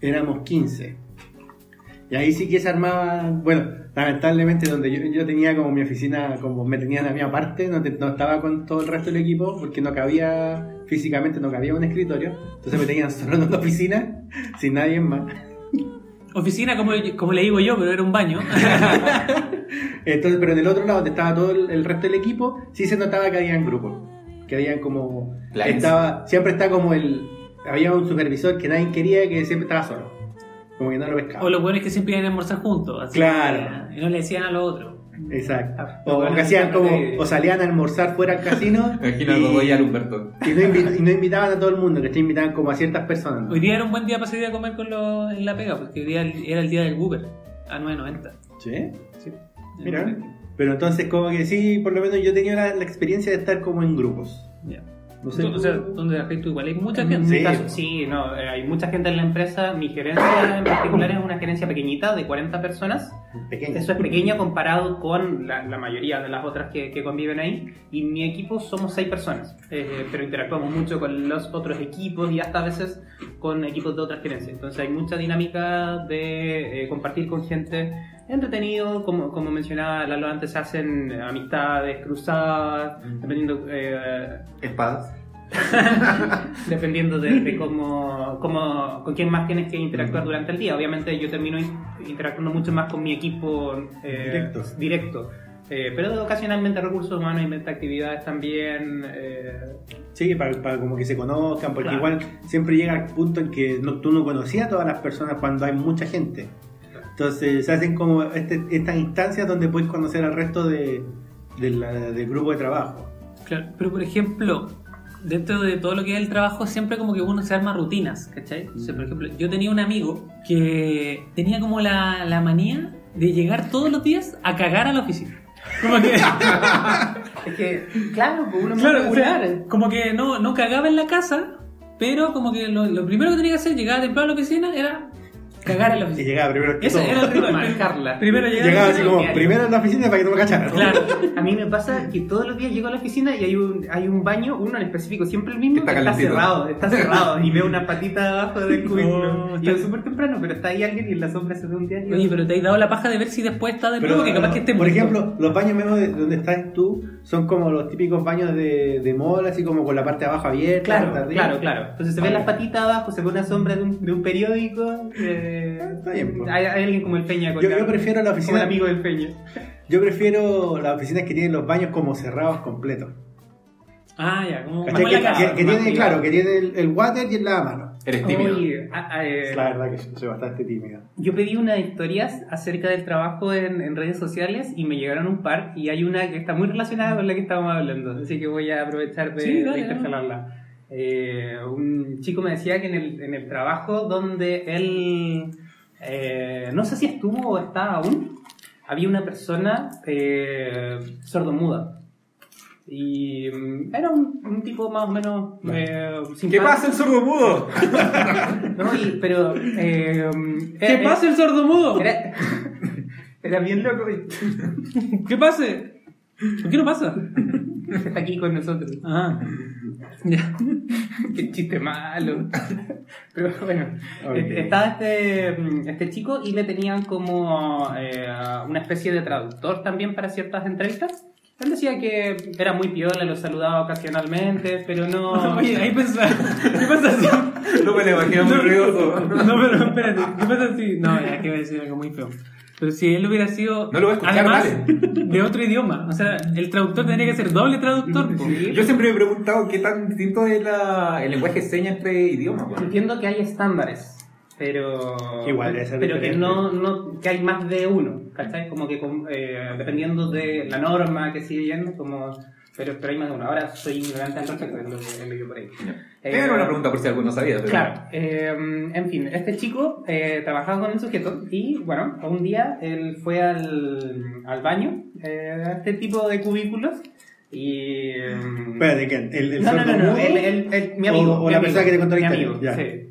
éramos 15. Y ahí sí que se armaba. Bueno, lamentablemente, donde yo, yo tenía como mi oficina, como me tenían a mí aparte, no, te- no estaba con todo el resto del equipo, porque no cabía. Físicamente no cabía un escritorio. Entonces me tenían solo en una oficina, sin nadie más. Oficina, como, como le digo yo, pero era un baño. Entonces, pero en el otro lado, donde estaba todo el, el resto del equipo, sí se notaba que habían grupos. Que habían como. Claro. Estaba, siempre está como el. Había un supervisor que nadie quería que siempre estaba solo. Como que no lo pescaba. o lo bueno es que siempre iban a almorzar juntos. así Claro. que- y no le decían a lo otro. Exacto. Ah, O, que hacían como. O salían a almorzar fuera al casino. Imagino y a Lumberto. y, no y no invitaban a todo el mundo, que te invitaban como a ciertas personas. Hoy día era un buen día para salir a comer con los en la pega, porque hoy día era el día del Google, a 9.90. ¿Sí? Sí. Mira. Pero entonces, como que sí, por lo menos yo tenía la, la experiencia de estar como en grupos. Ya. No sé. Sea, ¿dónde trabajas tú? Igual hay mucha En gente. Sí. caso, sí, no, eh, hay mucha gente en la empresa. Mi gerencia en particular es una gerencia pequeñita de 40 personas. pequeño. Eso es pequeño comparado con la, la mayoría de las otras que, que conviven ahí. Y mi equipo somos 6 personas, eh, pero interactuamos mucho con los otros equipos y hasta a veces con equipos de otras gerencias. Entonces hay mucha dinámica de eh, compartir con gente entretenido, como, como mencionaba Lalo antes, se hacen amistades, cruzadas, dependiendo... eh, Espadas. dependiendo de, de cómo, cómo- con quién más tienes que interactuar durante el día. Obviamente yo termino in- interactuando mucho más con mi equipo eh, Directo. directo. Eh, pero ocasionalmente recursos humanos inventa actividades también. eh, Sí, para, para como que se conozcan, porque Claro. igual siempre llega al punto en que no, tú no conocías a todas las personas cuando hay mucha gente. Entonces se hacen como este- estas instancias donde puedes conocer al resto de, de la- del grupo de trabajo. Claro, pero por ejemplo, dentro de todo lo que es el trabajo, siempre como que uno se arma rutinas, ¿cachai? O sea, por ejemplo, yo tenía un amigo que tenía como la, la manía de llegar todos los días a cagar a la oficina. Como que, es que, claro, pues uno claro, o sea, como que no, no cagaba en la casa, pero como que lo, lo primero que tenía que hacer, llegaba temprano a la oficina, era cagar en la Y oficina. llegaba primero que todo. era el ritual. Marcarla. Primero llegar Llegaba a la así como, primero en la oficina para que no me cacharan. Claro. A mí me pasa que todos los días llego a la oficina y hay un, hay un baño, uno en específico, siempre el mismo, Está que está calentito. cerrado, está cerrado y veo una patita abajo del cubículo. No, y está- es súper temprano, pero está ahí alguien y en la sombra se ve un diario. Oye, pero te has dado la paja de ver si después está de Pero, nuevo, que capaz que esté por muerto. ejemplo, los baños mismos de donde estás tú son como los típicos baños de, de mall, así como con la parte de abajo abierta. Claro, claro, claro. Entonces se ven las patitas abajo, se ve una sombra de un, de un periódico. eh, Está bien, pues. hay, hay alguien como el Peña. con Yo, la- yo prefiero la como el oficina. amigo del Peña. Yo prefiero las oficinas que tienen los baños como cerrados completos. Ah, ya, como, como Que, casa. que- que tiene, privado. claro, que tiene el, el water y el lavamano. Eres tímido. Oye, ah, ah, eh, la verdad que soy bastante tímido. Yo pedí unas historias acerca del trabajo en, en redes sociales y me llegaron un par y hay una que está muy relacionada con la que estábamos hablando, así que voy a aprovechar de, Sí, de dale, intercalarla. Eh, un chico me decía que en el, en el trabajo donde él, eh, no sé si estuvo o está aún, había una persona eh, sordomuda. Y mm, era un, un tipo más o menos eh, ¿Qué pasa el sordo mudo? No, y- pero... eh, ¿Qué pasa el sordo mudo? era, era bien loco ¿Qué pase? ¿Por qué no pasa? está aquí con nosotros. Ah, ya. Qué chiste malo. Pero bueno, Ok. est- estaba este, mm, este chico y le tenían como eh, una especie de traductor también para ciertas entrevistas. Él decía que era muy piola, lo saludaba ocasionalmente, pero no... Oye, ahí pensaba. ¿Qué pasa si.? No me lo imagino muy ruidoso. No, pero espérate. ¿Qué pasa si.? No, ya que iba a decir algo muy feo. Pero si él hubiera sido. No lo voy a escuchar, además, vale. de otro idioma. O sea, el traductor tendría que ser doble traductor. Sí. Yo siempre me he preguntado qué tan distinto es la, el lenguaje de señas entre idiomas. weón. Entiendo que hay estándares, pero Igual pero que no, no que hay más de uno, ¿cachai? Como que eh, dependiendo de la norma que sigue yendo, como pero, pero hay más de uno. Ahora soy ignorante al respecto, es lo que he leído por ahí. Eh, Era una pregunta por si alguno sabía. pero- Claro, eh, en fin, este chico eh, trabajaba con el sujeto y bueno, un día él fue al, al baño, eh, a este tipo de cubículos y... mm, Espérate, ¿quién? ¿El, el no, no, no, no, él- él- él- mi amigo. O- o mi la amigo, persona que te contó la mi historia, amigo, ya. sí.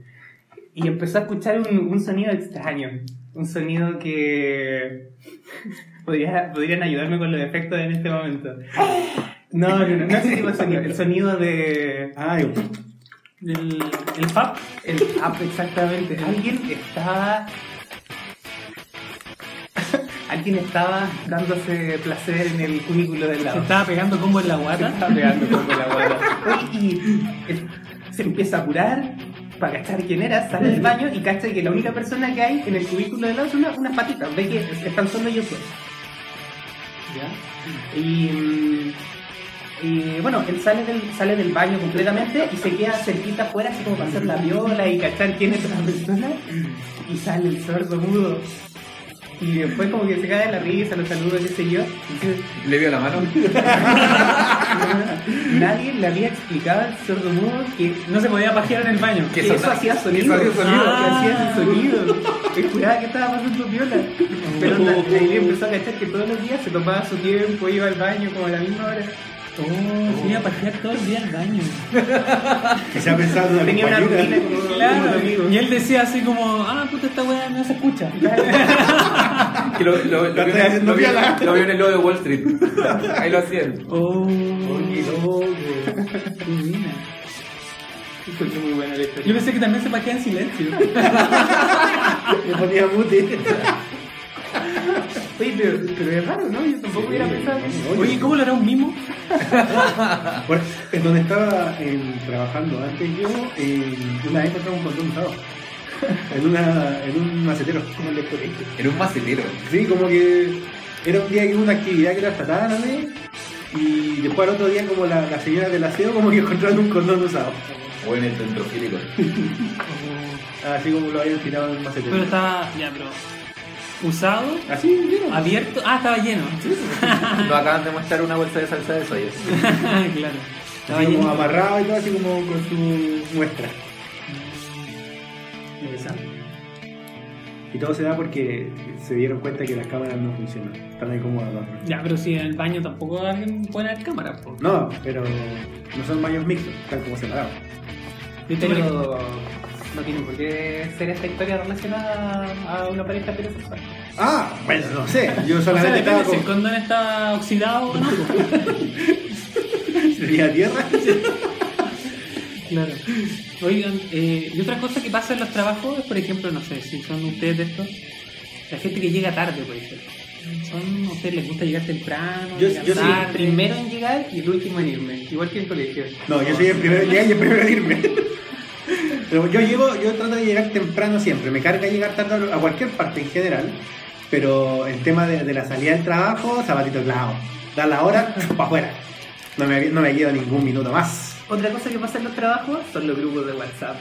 Y empezó a escuchar un, un sonido extraño. Un sonido que. Podría, podrían ayudarme con los efectos en este momento. No, no, no, no ese tipo de sonido. El sonido de. Ay, El, el FAP. El app, exactamente. Alguien estaba. Alguien estaba dándose placer en el cubículo del Se lado. estaba pegando como en la Se guata. está pegando un poco la guata. Oye, y se empieza a curar para cachar quién era, sale del baño y cacha que la única persona que hay en el cubículo de lado son una- unas patitas. Ve que están solo ellos dos. ¿Ya? Y, y bueno, él sale del, sale del baño completamente y se queda cerquita afuera, así como para hacer la viola y cachar quién es la persona. Y sale el sordo mudo. Y después como que se cae de la risa, lo saluda, qué sé yo. Le vio la mano. Nadie le había explicado al sordo mudo que No se podía pajear en el baño. que Que eso hacía sonido. que hacía sonido. que hacía Ah. sonido. Él juraba que estaba pasando viola. Pero la, Ili empezó a cachar que todos los días se tomaba su tiempo, iba al baño como a la misma hora. Oh, se iba a pajear todo el día al baño. Que se ha pensado en una Tenía una rutina Claro. Y él decía así como, ah, puta, esta weá no se escucha. Que lo, lo, lo, vio, en- haciendo lo, vio, viola. lo vio en el logo de Wall Street. Ahí lo hacían. Oh, Oye, loco. qué buena. Muy buena la Yo pensé que también se pajeaba en silencio. Le ponía mute. Oye, pero, pero es raro, ¿no? Yo tampoco hubiera pensado en. Oye, ¿cómo lo hará un mimo? Bueno, en donde estaba eh, trabajando antes yo, eh, una vez encontramos un condón usado. En, una, en un macetero. Como el de colegio. Era un macetero. Sí, como que era un día que hubo una actividad que era hasta tarde y después al otro día como la, la señora del aseo como que encontraron un condón usado. O en el centrofílico. Así como lo habían tirado en un macetero. Pero estaba, ya, pero. ¿Usado? Así, ¿vieron? ¿Abierto? Ah, estaba lleno. Nos acaban de mostrar una bolsa de salsa de soya. claro. Estaba Así como lleno. amarrado y todo, así como con su muestra. Interesante. Y todo se da porque se dieron cuenta que las cámaras no funcionan. Están ahí como adorno. Ya, pero si en el baño tampoco alguien puede haber cámara, po. No, pero no son baños mixtos, están como separados. Yo tengo Pero no tiene por qué ser esta historia relacionada a una pareja heterosexual. Ah, bueno, no sé. Yo O sea, solamente si el con. condón está oxidado o no. Sería tierra. Claro. Oigan, eh, y otra cosa que pasa en los trabajos es, por ejemplo, no sé si son ustedes de estos, la gente que llega tarde, por ejemplo. ¿Son, ¿A ustedes les gusta llegar temprano? Yo- llegar? El primero en llegar y el último en irme, igual que en colegio. No, yo soy el primero en llegar y el primero en irme. Pero yo llego, yo trato de llegar temprano siempre. Me carga llegar tarde a cualquier parte en general. Pero el tema de, de la salida del trabajo, zapatito clavo. Da la hora, para afuera. No me, no me quedo ningún minuto más. Otra cosa que pasa en los trabajos son los grupos de WhatsApp.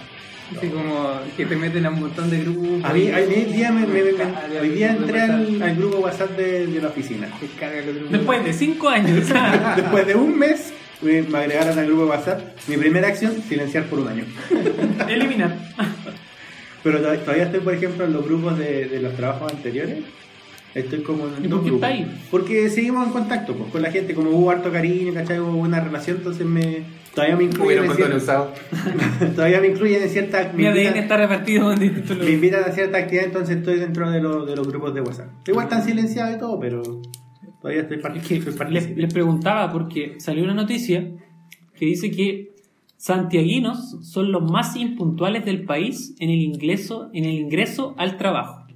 Así como que te meten a un montón de grupos. A mí, hoy día, me, me- me- hoy día entré al, al grupo WhatsApp de, de la oficina. Después de cinco años. Después de un mes, me, agregaron al grupo WhatsApp. Mi primera acción, silenciar por un año. Eliminar. Pero to- todavía estoy, por ejemplo, en los grupos de, de los trabajos anteriores. Estoy como en ¿Y por qué está ahí? Porque seguimos en contacto pues, con la gente, como hubo harto cariño, ¿cachai? Hubo buena relación, entonces me, todavía me incluyen en cierta, usados. todavía me incluyen en cierta Mi me ADN invitan, está repartido en distintos me invitan a cierta actividad, entonces estoy dentro de, de los grupos de WhatsApp. Igual están silenciados y todo, pero todavía estoy Es participando. que les, les preguntaba porque salió una noticia que dice que santiaguinos son los más impuntuales del país en el ingreso, en el ingreso al trabajo.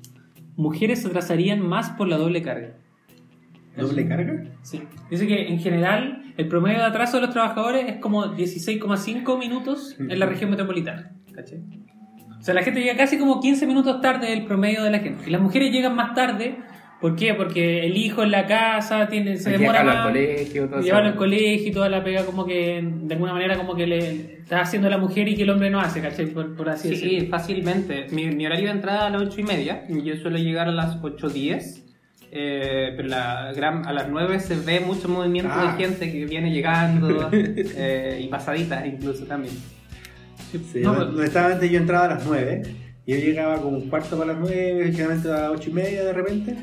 Mujeres se atrasarían más por la doble carga. ¿Doble carga? Sí. Dice que en general el promedio de atraso de los trabajadores es como 16,5 minutos en la región metropolitana. ¿cachai? O sea, la gente llega casi como 15 minutos tarde el promedio de la gente. Y las mujeres llegan más tarde. ¿Por qué? Porque el hijo en la casa tiene, se Hay demora más. al colegio, todo. Llevarlo al colegio y toda la pega como que de alguna manera como que le está haciendo la mujer y que el hombre no hace, ¿cachai? Por, por así Sí, decirlo. fácilmente. Mi, mi horario de entrada a las 8 y media. Yo suelo llegar a las 8.10. Eh, pero la gran, a las 9 se ve mucho movimiento Ah. de gente que viene llegando eh, y pasaditas incluso también. Sí, No, estaba antes yo entraba a las 9 y yo llegaba como un cuarto para las 9, generalmente a las 8 y media de repente,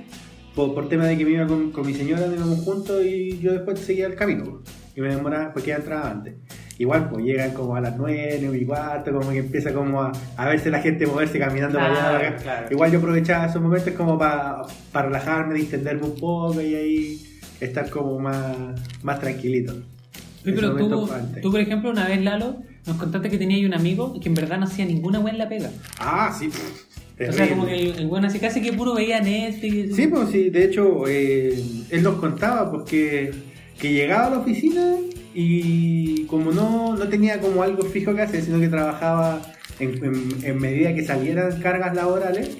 por, por tema de que me iba con, con mi señora, nos íbamos juntos y yo después seguía el camino y me demoraba porque ya entraba antes. Igual pues llegan como a las 9, 9 y cuarto, como que empieza como a, a verse la gente moverse caminando para allá, Claro, para acá. claro. Igual yo aprovechaba esos momentos como para relajarme, distenderme un poco y ahí estar como más, más tranquilito. Ese pero tú, tú, por ejemplo, una vez, Lalo, nos contaste que tenías un amigo que en verdad no hacía ninguna buena en la pega. Ah, sí. O sea, como que el, el bueno así casi que puro veía Netflix. Sí, pues sí, de hecho, eh, él nos contaba porque que llegaba a la oficina y como no, no tenía como algo fijo que hacer, sino que trabajaba en, en- en medida que salieran cargas laborales,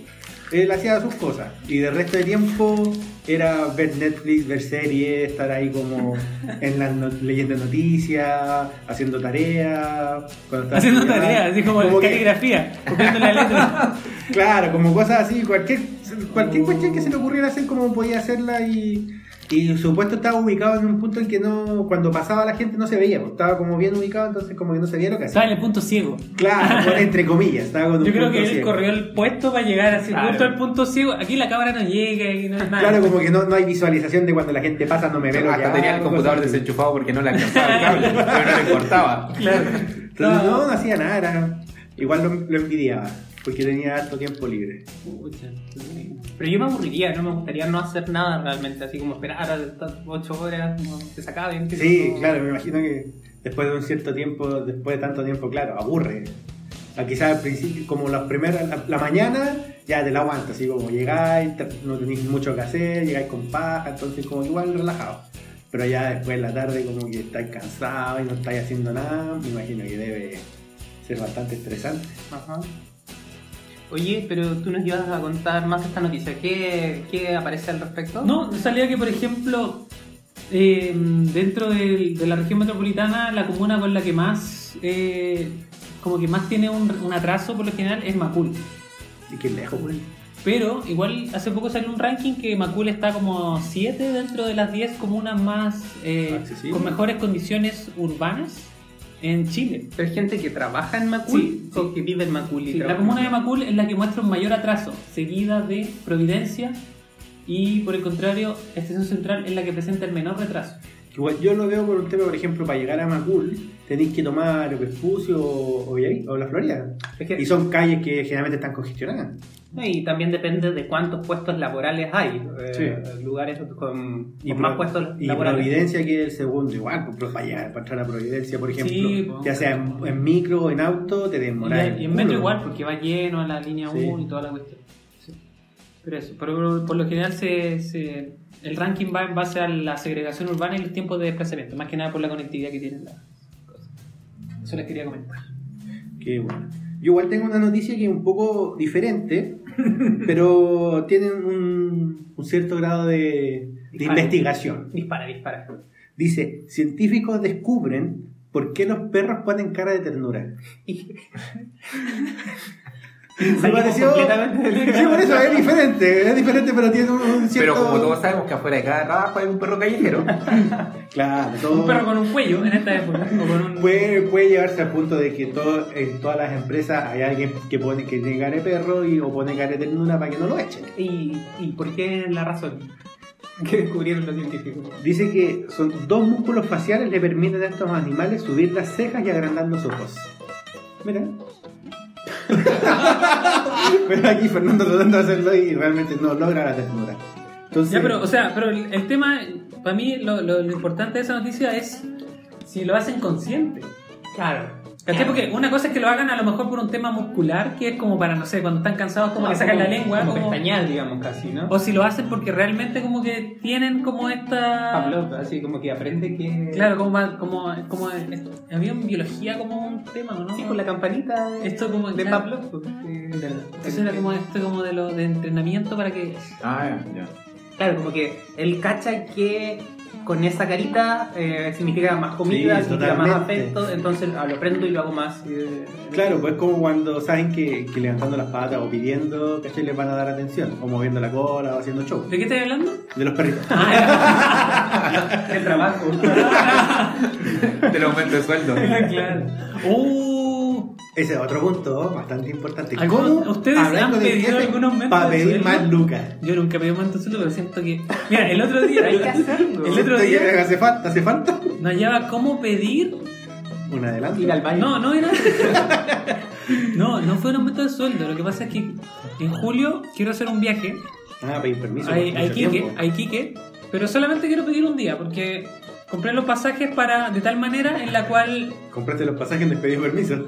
él hacía sus cosas. Y del resto de tiempo era ver Netflix, ver series, estar ahí como en las no- leyendo noticias, haciendo tareas. Haciendo tareas, así como, que- caligrafía, copiando la letra. Claro, como cosas así, cualquier, cualquier cuestión que se le ocurriera hacer como podía hacerla y, y su puesto estaba ubicado en un punto en que no, cuando pasaba la gente no se veía, pues, estaba como bien ubicado, entonces como que no se veía lo que Estaba hacía. en el punto ciego. Claro, entre comillas, estaba con un Yo creo punto que él ciego. corrió el puesto para llegar así Claro. justo al punto ciego. Aquí la cámara no llega y no es nada. Claro, como que no, no hay visualización de cuando la gente pasa, no me ve lo que Hasta tenía el computador desenchufado porque no le alcanzaba el cable, pero no le importaba. Claro. Entonces no, no hacía nada, era- igual lo, lo envidiaba, porque tenía harto tiempo libre. Pero yo me aburriría, no me gustaría no hacer nada realmente, así como esperar a estas 8 horas, como que se acaben. que Sí, claro, me imagino que después de un cierto tiempo, después de tanto tiempo, claro, aburre. Quizás al principio, como las primeras, la, la mañana, ya te la aguantas, así como llegáis, no tenéis mucho que hacer, llegáis con paja, entonces como igual relajado. Pero ya después en la tarde como que estáis cansados y no estáis haciendo nada, me imagino que debe ser bastante estresante. Ajá. Oye, pero tú nos ibas a contar más de esta noticia. ¿Qué, qué aparece al respecto? No, salía que, por ejemplo, eh, dentro de, la región metropolitana, la comuna con la que más, eh, como que más tiene un, un atraso por lo general es Macul. Y que lejos, güey. Pero igual hace poco salió un ranking que Macul está como 7 dentro de las 10 comunas más eh, con mejores condiciones urbanas en Chile. ¿Pero hay gente que trabaja en Macul Sí, o sí. que vive en Macul y Sí, la comuna de Macul? Es la que muestra un mayor atraso, seguida de Providencia y por el contrario, Estación Central es la que presenta el menor retraso. Igual yo lo veo por un tema, por ejemplo, para llegar a Macul, tenéis que tomar Vespucio o, o, o la Florida. Es que- Y son calles que generalmente están congestionadas. Y también depende de cuántos puestos laborales hay. eh, Sí. Lugares con, Y, más puestos y laborales. Providencia, que es el segundo, igual, pues, para llegar, para entrar a Providencia, por ejemplo, Sí, pues. ya sea en, en micro o en auto, te Y, demoras. y en metro igual, porque va lleno a la línea Sí. 1 y toda la cuestión. Pero eso, pero por lo general se, se- el ranking va en base a la segregación urbana y los tiempos de desplazamiento, más que nada por la conectividad que tienen las cosas. Eso les quería comentar. Qué bueno. Yo igual tengo una noticia que es un poco diferente, pero tiene un, un cierto grado de, investigación. Dispara, dispara. Dice, científicos descubren por qué los perros ponen cara de ternura. Y- Pareció... del- Sí, por eso es diferente, es diferente, pero tiene un, cierto... Pero como todos sabemos que afuera de cada trabajo hay un perro callejero. Claro, todo... Un perro con un cuello en esta época. O con un... Puede, puede llevarse al punto de que todo, en todas las empresas hay alguien que pone que tiene cara de perro y, o pone cara de ternura para que no lo echen. ¿Y, ¿Y por qué la razón que descubrieron los científicos? Dice que son dos músculos faciales le permiten a estos animales subir las cejas y agrandar los ojos. Mira. pero aquí Fernando tratando de hacerlo y realmente no logra la ternura. Entonces, Ya, pero, o sea, pero el, el tema, para mí, lo, lo- lo importante de esa noticia es si lo hacen consciente. Claro. ¿Cachai? Porque una cosa es que lo hagan a lo mejor por un tema muscular, que es como para, no sé, cuando están cansados, como que sacan la lengua. Como como- pestañear, digamos, casi, ¿no? o si lo hacen porque realmente como que tienen como esta... Pavlov, así como que aprende que... Claro, como, va- como, como había en biología como un tema, ¿no? Sí, con la campanita de, Esto como de claro. Pues, eh, Eso era como esto como de lo de entrenamiento para que Ah, ya, ya. Claro, como que él cacha que con esa carita eh, significa más comida, Sí, significa más afecto, entonces ah, lo prendo y lo hago más. eh, Claro, pues como cuando saben que, que levantando las patas o pidiendo, ¿cachai? Les van a dar atención. O moviendo la cola o haciendo show. ¿De qué estás hablando? De los perritos. el trabajo. Del aumento de sueldo. claro. Uh, Ese es otro punto bastante importante. ¿Algunos- ustedes hablando han pedido jefe algún aumento Para pedir sueldo? más lucas. yo nunca pedí aumento de sueldo, pero siento que. Mira, el otro día. Hay que hacerlo. El otro ¿Te día ¿Hace falta? ¿Hace falta? no hallaba cómo pedir. Un adelanto. Ir al baño. No, no era. No, no fue un aumento de sueldo. Lo que pasa es que en julio quiero hacer un viaje Ah, pedir permiso. mucho Iquique, tiempo. a Iquique, pero solamente quiero pedir un día porque compré los pasajes para de tal manera en la cual Compraste los pasajes, no pedí permiso.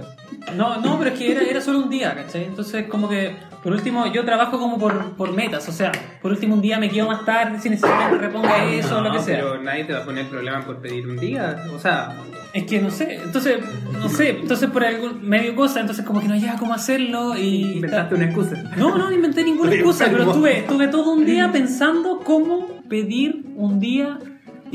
no, no, pero es que era, era solo un día, ¿cachai? Entonces, como que, por último, yo trabajo como por, por metas, o sea, por último un día me quedo más tarde si necesitan que reponga eso o lo que sea. Pero nadie te va a poner problema por pedir un día. O sea, Es que no sé, entonces, no sé, entonces por algún medio cosa, entonces como que no había cómo hacerlo y... inventaste una excusa. No, no, no inventé ninguna excusa, pero estuve, estuve todo un día pensando cómo pedir un día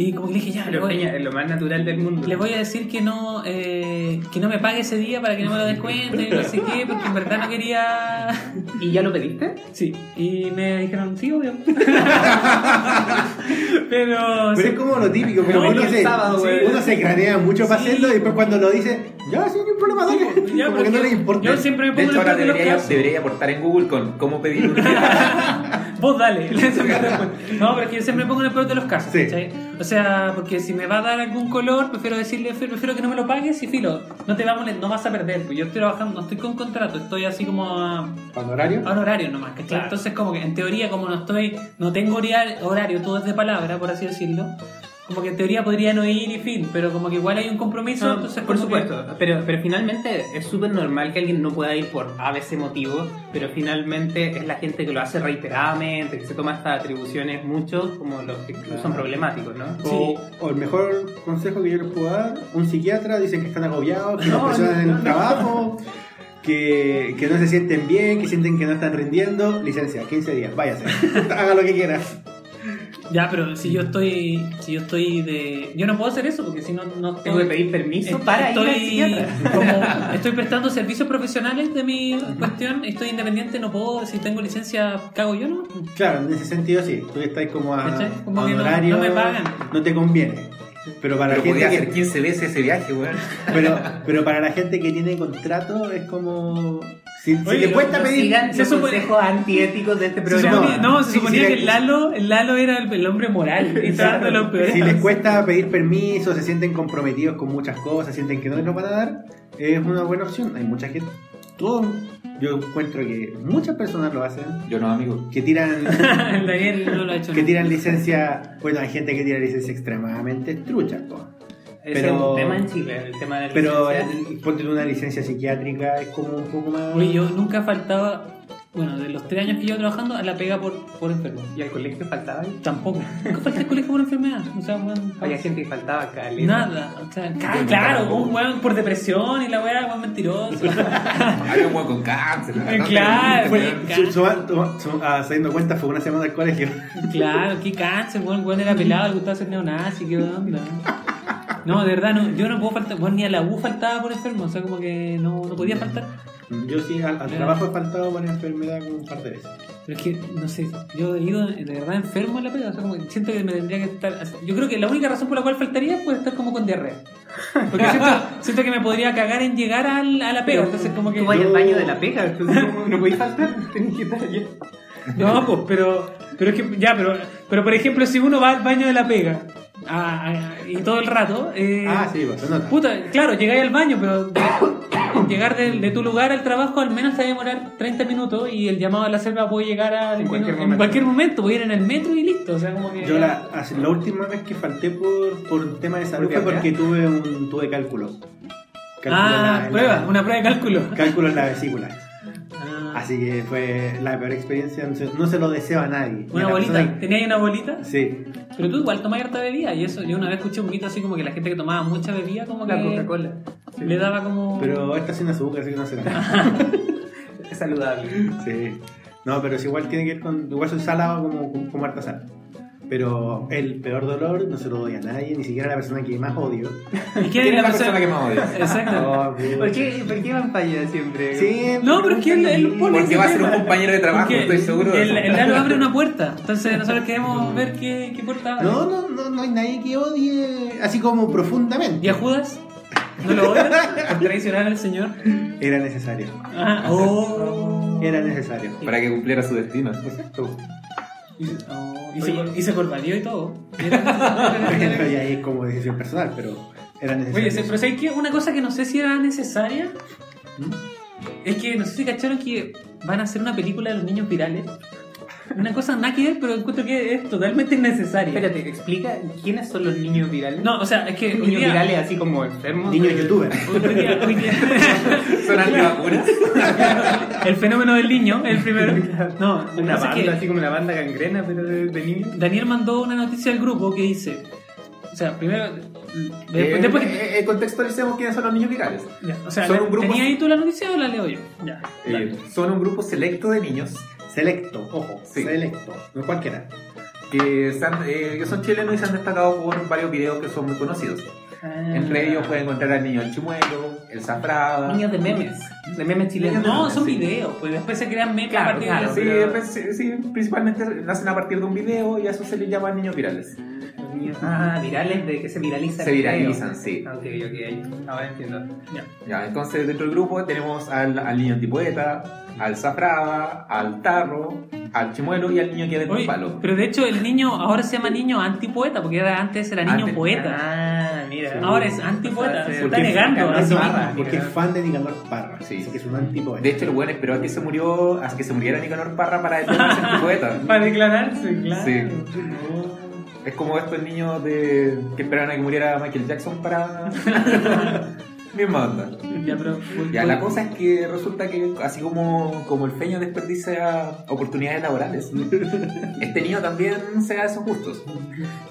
y como que dije, ya, le Pero voy, Peña, es lo más natural del mundo. le voy a decir que no, eh, que no me pague ese día para que no me lo descuente y no sé qué, porque en verdad no quería... ¿Y ya lo pediste? Sí, y me dijeron, sí, obvio. pero... Pero sí. es como lo típico, No, uno, se, sábado, uno se cranea mucho para Sí. hacerlo y después cuando lo dice, ya, sí, no hay problema, dale. Ya, como pero que no le importa. Yo siempre me De pongo hecho, en el ahora de los debería, aportar en Google con cómo pedir un. Vos dale. no, pero es que yo siempre me pongo en el peor de los casos. Sí. O sea, porque si me va a dar algún color, prefiero decirle, prefiero que no me lo pagues y filo, no te va a molestar, no vas a perder. Pues yo estoy trabajando, no estoy con contrato, estoy así como a, ¿Honorario? a horario nomás, ¿cachai? Claro. Entonces, como que en teoría, como no estoy, no tengo horario, horario, todo es de palabra, por así decirlo. Como que en teoría podría no ir y fin, pero como que igual hay un compromiso, No, entonces por que- supuesto, pero, pero finalmente es súper normal que alguien no pueda ir por ABC motivo, pero finalmente es la gente que lo hace reiteradamente, que se toma estas atribuciones mucho como los que son problemáticos, ¿no? O, o el mejor consejo que yo les puedo dar, un psiquiatra, dicen que están agobiados, que No, no, en el no. trabajo, que, que no se sienten bien, que sienten que no están rindiendo, licencia, 15 días, váyase, haga lo que quiera. Ya, pero si yo estoy, si yo estoy de... Yo no puedo hacer eso porque si no, no Tengo que pedir permiso Est- para ir al estoy, psiquiatra. como- estoy prestando servicios profesionales de mi cuestión, estoy independiente, no puedo, si tengo licencia, cago yo, ¿no? Claro, en ese sentido sí, tú estás como a, ¿Cachai? Como a que no- honorario, no me pagan. no te conviene. Pero para Pero la podía gente hacer que, 15 veces ese viaje, weón. pero, pero para la gente que tiene contrato es como si, si Oye, le cuesta pedir se los supone- consejos antiéticos de este Se programa. suponía, no, se Sí, suponía sí, que sí. el Lalo, el Lalo era el, el hombre moral y está dando los peores. Si les cuesta pedir permiso, se sienten comprometidos con muchas cosas, sienten que no les lo van a dar, es una buena opción. Hay mucha gente, todo, yo encuentro que muchas personas lo hacen, Yo no, amigo. que tiran, el Daniel no lo ha hecho que tiran licencia, bueno, hay gente que tira licencia extremadamente trucha. Ese Pero- es un tema en Chile, el tema de la pero ponte una licencia psiquiátrica es como un poco más... Oye, yo nunca faltaba, bueno, de los tres años que llevo trabajando, a la pega por, por enfermo. ¿Y al colegio faltaba? ahí? Tampoco. Nunca falté al colegio por enfermedad. O sea, bueno, Había gente que faltaba caleta. Nada, o sea, ca- claro, un weón por depresión y la weá, weón mentiroso. Hay un weón con cáncer. claro, Fue, weón. su- su- su- su- ah, cuenta, fue una semana al colegio. claro, qué cáncer, weón, weón era pelado, le gustaba ser neonazi, qué onda. No, de verdad, no, yo no puedo faltar, weón, ni a la U faltaba por enfermo, o sea, como que no, no podía faltar. Yo sí, al, al trabajo he faltado por enfermedad como un par de veces. Pero es que, no sé, yo he ido de verdad enfermo en la pega, o sea, como que siento que me tendría que estar. Yo creo que la única razón por la cual faltaría es estar como con diarrea. Porque siento, siento que me podría cagar en llegar al, a la pega, entonces como que. Tú vayas Yo- al baño de la pega, entonces no, no podéis faltar, tenés que estar allá. No, pues, pero, pero es que, ya, pero, pero por ejemplo, si uno va al baño de la pega ah, ah, y todo el rato, eh, Ah, sí, pues, puta, claro, llegáis al baño, pero de- en llegar de, de tu lugar al trabajo al menos te va a demorar 30 minutos y el llamado a la selva puede llegar al- En cualquier en momento. cualquier momento, puede ir en el metro y listo, o sea, como que. Yo la, última vez que falté por, por un tema de salud fue porque tuve un tuve cálculo. Cálculo ah, en la- en prueba, la- una prueba de cálculo. Cálculo en la vesícula. Así que fue la peor experiencia. No se, no se lo deseo a nadie. A una la bolita, persona ¿tenía ahí una bolita? Sí. Pero tú igual tomás harta bebida y eso, yo una vez escuché un mito así como que la gente que tomaba mucha bebida como que La Coca-Cola. le daba como... Pero esta sin azúcar, así que no se nada. Es saludable. Sí. No, pero es igual tiene que ver con. Igual soy salado como, como, como harta sal. Pero el peor dolor no se lo doy a nadie, ni siquiera a la persona que más odio. ¿Y quién ¿Quién es la persona que más odia? Exacto. Oh. ¿Por qué, ¿Por qué van para allá siempre? Sí, No, pero es que él, él pone Porque va a ser un compañero de trabajo, Porque estoy seguro El, el Lalo abre una puerta, entonces nosotros queremos ver qué, qué puerta abre. No, no, no, no hay nadie que odie así como profundamente. ¿Y a Judas? ¿No lo odian? ¿Por traicionar al Señor? Era necesario. Ah, oh. Era necesario. Para que cumpliera su destino. Exacto. Y, se- oh, y se, y se corvalió y todo. y ahí es como decisión personal, pero era necesario. Oye, pero ¿sabes qué? Una cosa que no sé si era necesaria ¿Mm? es que no sé si cacharon que van a hacer una película de los niños virales. Una cosa nada que ver, pero encuentro que es totalmente innecesaria. Espérate, explica quiénes son los niños virales. No, o sea, es que niños día, virales así como enfermos. Niños youtubers. Son antivacunas. el fenómeno del niño, el primero. No, Una banda, que así como una banda gangrena, pero de, de niños. Daniel mandó una noticia al grupo que dice, o sea, primero, Eh, después, eh, eh, contextualicemos quiénes son los niños virales. ya, o sea, son la- un grupo- ¿tenía ahí tú la noticia o la leo yo? Ya. Eh, son un grupo selecto de niños Selecto, ojo, Sí. selecto, no cualquiera. que, han- eh, que son chilenos y se han destacado por varios videos que son muy conocidos. Entre ellos pueden encontrar al niño el chimuelo, el zafrada. Niños de memes. De memes chilenos. No, son Sí. videos, pues después se crean memes Claro, a partir claro, de Sí, pero- sí, sí, principalmente nacen a partir de un video y a eso se les llama niños virales. Niños- Ah, virales, de que se viralizan. Se viralizan, sí. Ok, ok, ahí. ahora entiendo. Ya. Ya, entonces dentro del grupo tenemos al, al niño antipoeta, al zafrada, al tarro, al chimuelo y al niño que vende un Oye, palo. pero de hecho el niño ahora se llama niño antipoeta, porque era, antes era niño Antes- poeta. Ah, mira. Ahora es antipoeta, se está negando. Parra, mismo. Porque es fan de Nicanor Parra. Sí. Así que es un antipoeta. De hecho, el bueno esperó a que se murió, a que se muriera Nicanor Parra para declararse antipoeta. Para declararse, claro. Sí. Es como estos niños de que esperaban a que muriera Michael Jackson para. Misma onda. Ya, pero, Ya, la cosa es que resulta que así como, como el feño desperdicia oportunidades laborales, este niño también se da esos gustos.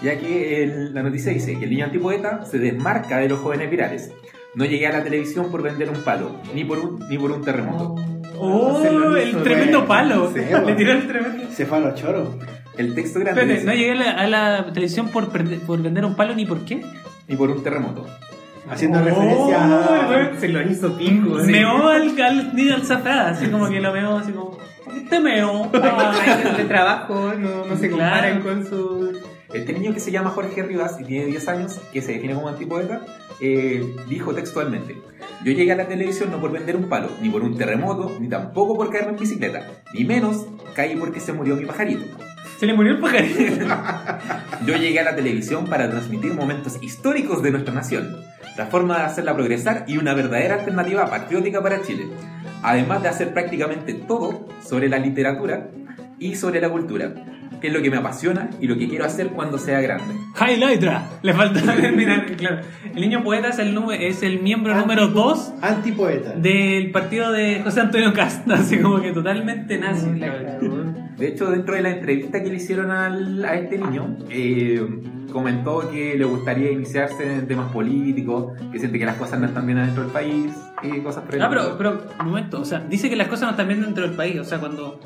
Ya que el- la noticia dice que el niño antipoeta se desmarca de los jóvenes virales. No llegué a la televisión por vender un palo, ni por un, ni por un terremoto. Oh, Se el tremendo palo. Sí, Le tiró el tremendo. Se fue a los choros. El texto grande Espérate, no llegué a la, a la televisión por, perde- por vender un palo ni por qué. ni por un terremoto. Haciendo Oh, referencia a. Se lo hizo pico. Me Meó al, al niño al zafrada, así como que lo meó así como. Te meo. Ah. años de trabajo no, no se comparan Claro. con su. Este niño que se llama Jorge Rivas y tiene 10 años, que se define como antipoeta, eh, dijo textualmente: Yo llegué a la televisión no por vender un palo, ni por un terremoto, ni tampoco por caerme en bicicleta, ni menos caí porque se murió mi pajarito. Se le murió el pajarito. Yo llegué a la televisión para transmitir momentos históricos de nuestra nación, la forma de hacerla progresar y una verdadera alternativa patriótica para Chile, además de hacer prácticamente todo sobre la literatura y sobre la cultura, que es lo que me apasiona y lo que quiero hacer cuando sea grande. Highlightra. Le falta terminar, claro. El niño poeta es el, número- es el miembro número 2 Antipoeta. del partido de José Antonio Cast, así como que totalmente nazi. la verdad. De hecho, dentro de la entrevista que le hicieron al- a este niño, eh, comentó que le gustaría iniciarse en temas políticos, que siente que las cosas no están bien adentro del país y cosas por el Ah, pero, pero, un momento, o sea, dice que las cosas no están bien dentro del país, o sea, cuando...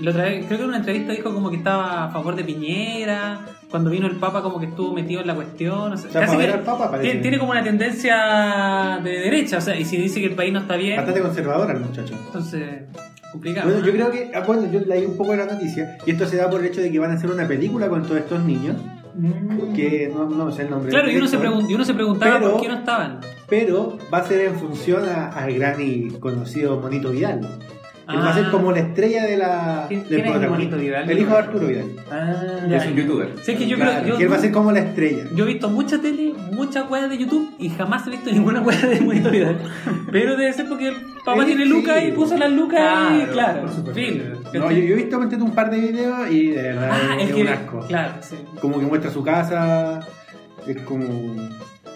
La otra vez, creo que en una entrevista dijo como que estaba a favor de Piñera, cuando vino el Papa como que estuvo metido en la cuestión, o sea, O sea, casi para ver que al Papa parece. tiene, tiene como una tendencia de derecha, o sea, y si dice que el país no está bien, Bastante conservador el muchacho. entonces, complicado. Bueno, ¿no? yo creo que, ah, bueno, yo leí un poco de la noticia y esto se da por el hecho de que van a hacer una película con todos estos niños, que no, no sé el nombre. Claro, y uno, se y uno se preguntaba Pero- por qué no estaban. Pero va a ser en función a- al gran y conocido Monito Vidal. Él va a ser como la estrella de la. ¿Quién- del quién es. Monito Vidal? El hijo de Arturo Vidal. Ah, Ya, es un youtuber. Sé que yo Claro, creo, yo, que él va a ser como la estrella. Yo he visto mucha tele, muchas weas de YouTube y jamás he visto ninguna wea de Monito Vidal. Pero debe ser porque el papá tiene sí. lucas y puso las lucas y Claro, claro. por supuesto. fin. No, yo, yo he visto un par de videos y de verdad Ah, es, un que. asco. Claro, sí. Como que muestra su casa. Es como.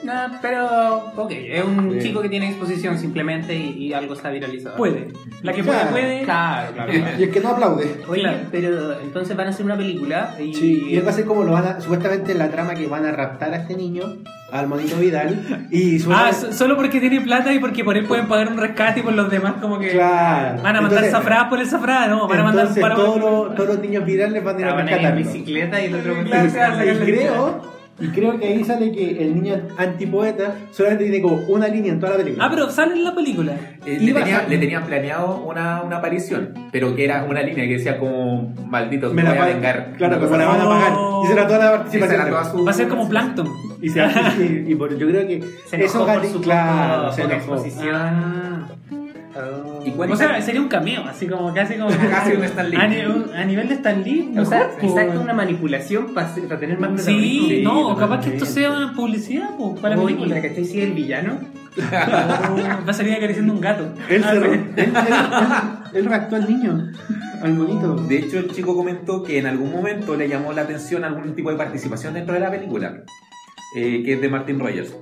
No, pero, ok, es un chico que tiene exposición simplemente y, y algo está viralizado. Puede. La que Claro. puede, puede. Claro, claro. claro. Y el que no aplaude. Oye, Claro. pero entonces van a hacer una película y... Sí, y él va a ser como lo van a. Supuestamente la trama que van a raptar a este niño, al Monito Vidal. Y Ah, suena- so- solo porque tiene plata y porque por él pueden pagar un rescate y por los demás como que Claro. van a mandar Entonces- zafradas por el zafrada, no, van a mandar Entonces para todos los, todos los niños virales van a ir a en rescatarlo. bicicleta y el otro... Claro, Y- claro, y claro. creo, y creo que ahí sale que el niño antipoeta solamente tiene como una línea en toda la película. Ah, pero sale en la película. Eh, le, tenía- le tenían planeado una, una aparición, pero que era una línea que decía como malditos, me la voy a vengar. Claro, cosa la van a pagar. Y será toda la participación. era toda su- Va a ser como Plankton. Y, se, y, y por- yo creo que Se eso por su claro, se enojó. exposición. Ah. Oh. Y O sea, sería un cameo, así como casi como. Casi un Stan Lee. A, nivel de Stan Lee. O sea, mejor, po. exacto, una manipulación para, tener más Sí, protagonismo. no, o capaz que esto sea publicidad po, para la película. ¿cachai? Si es el villano. Va a salir acariciando un gato. Él, Ah, se, sí. él, él, él- él raptó al niño, al monito. De hecho, el chico comentó que en algún momento le llamó la atención algún tipo de participación dentro de la película, eh, que es de Martin Rogers.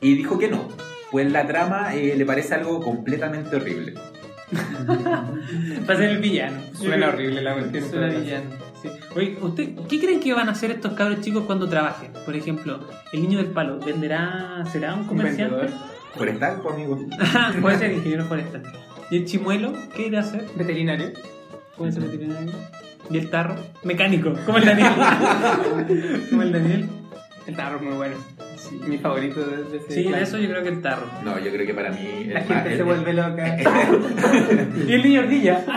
Y dijo que no, pues la trama eh, le parece algo completamente horrible. Va a ser el villano. Suena horrible la cuestión. Suena villano. sí. Oye, ¿usted qué creen que van a hacer estos cabros chicos cuando trabajen? Por ejemplo, el niño del palo, ¿venderá, será un comerciante? Forestal, pues, amigo. Puede ser ingeniero forestal. ¿Y el chimuelo? ¿Qué irá a hacer? Veterinario. Puede ser veterinario. ¿Y el tarro? Mecánico, como el Daniel. como el Daniel. El tarro es muy bueno. Mi favorito de, de ese Sí, de eso yo creo que el tarro. No, yo creo que para mí... La el gente más- se el- vuelve loca. ¿Y el niño ardilla?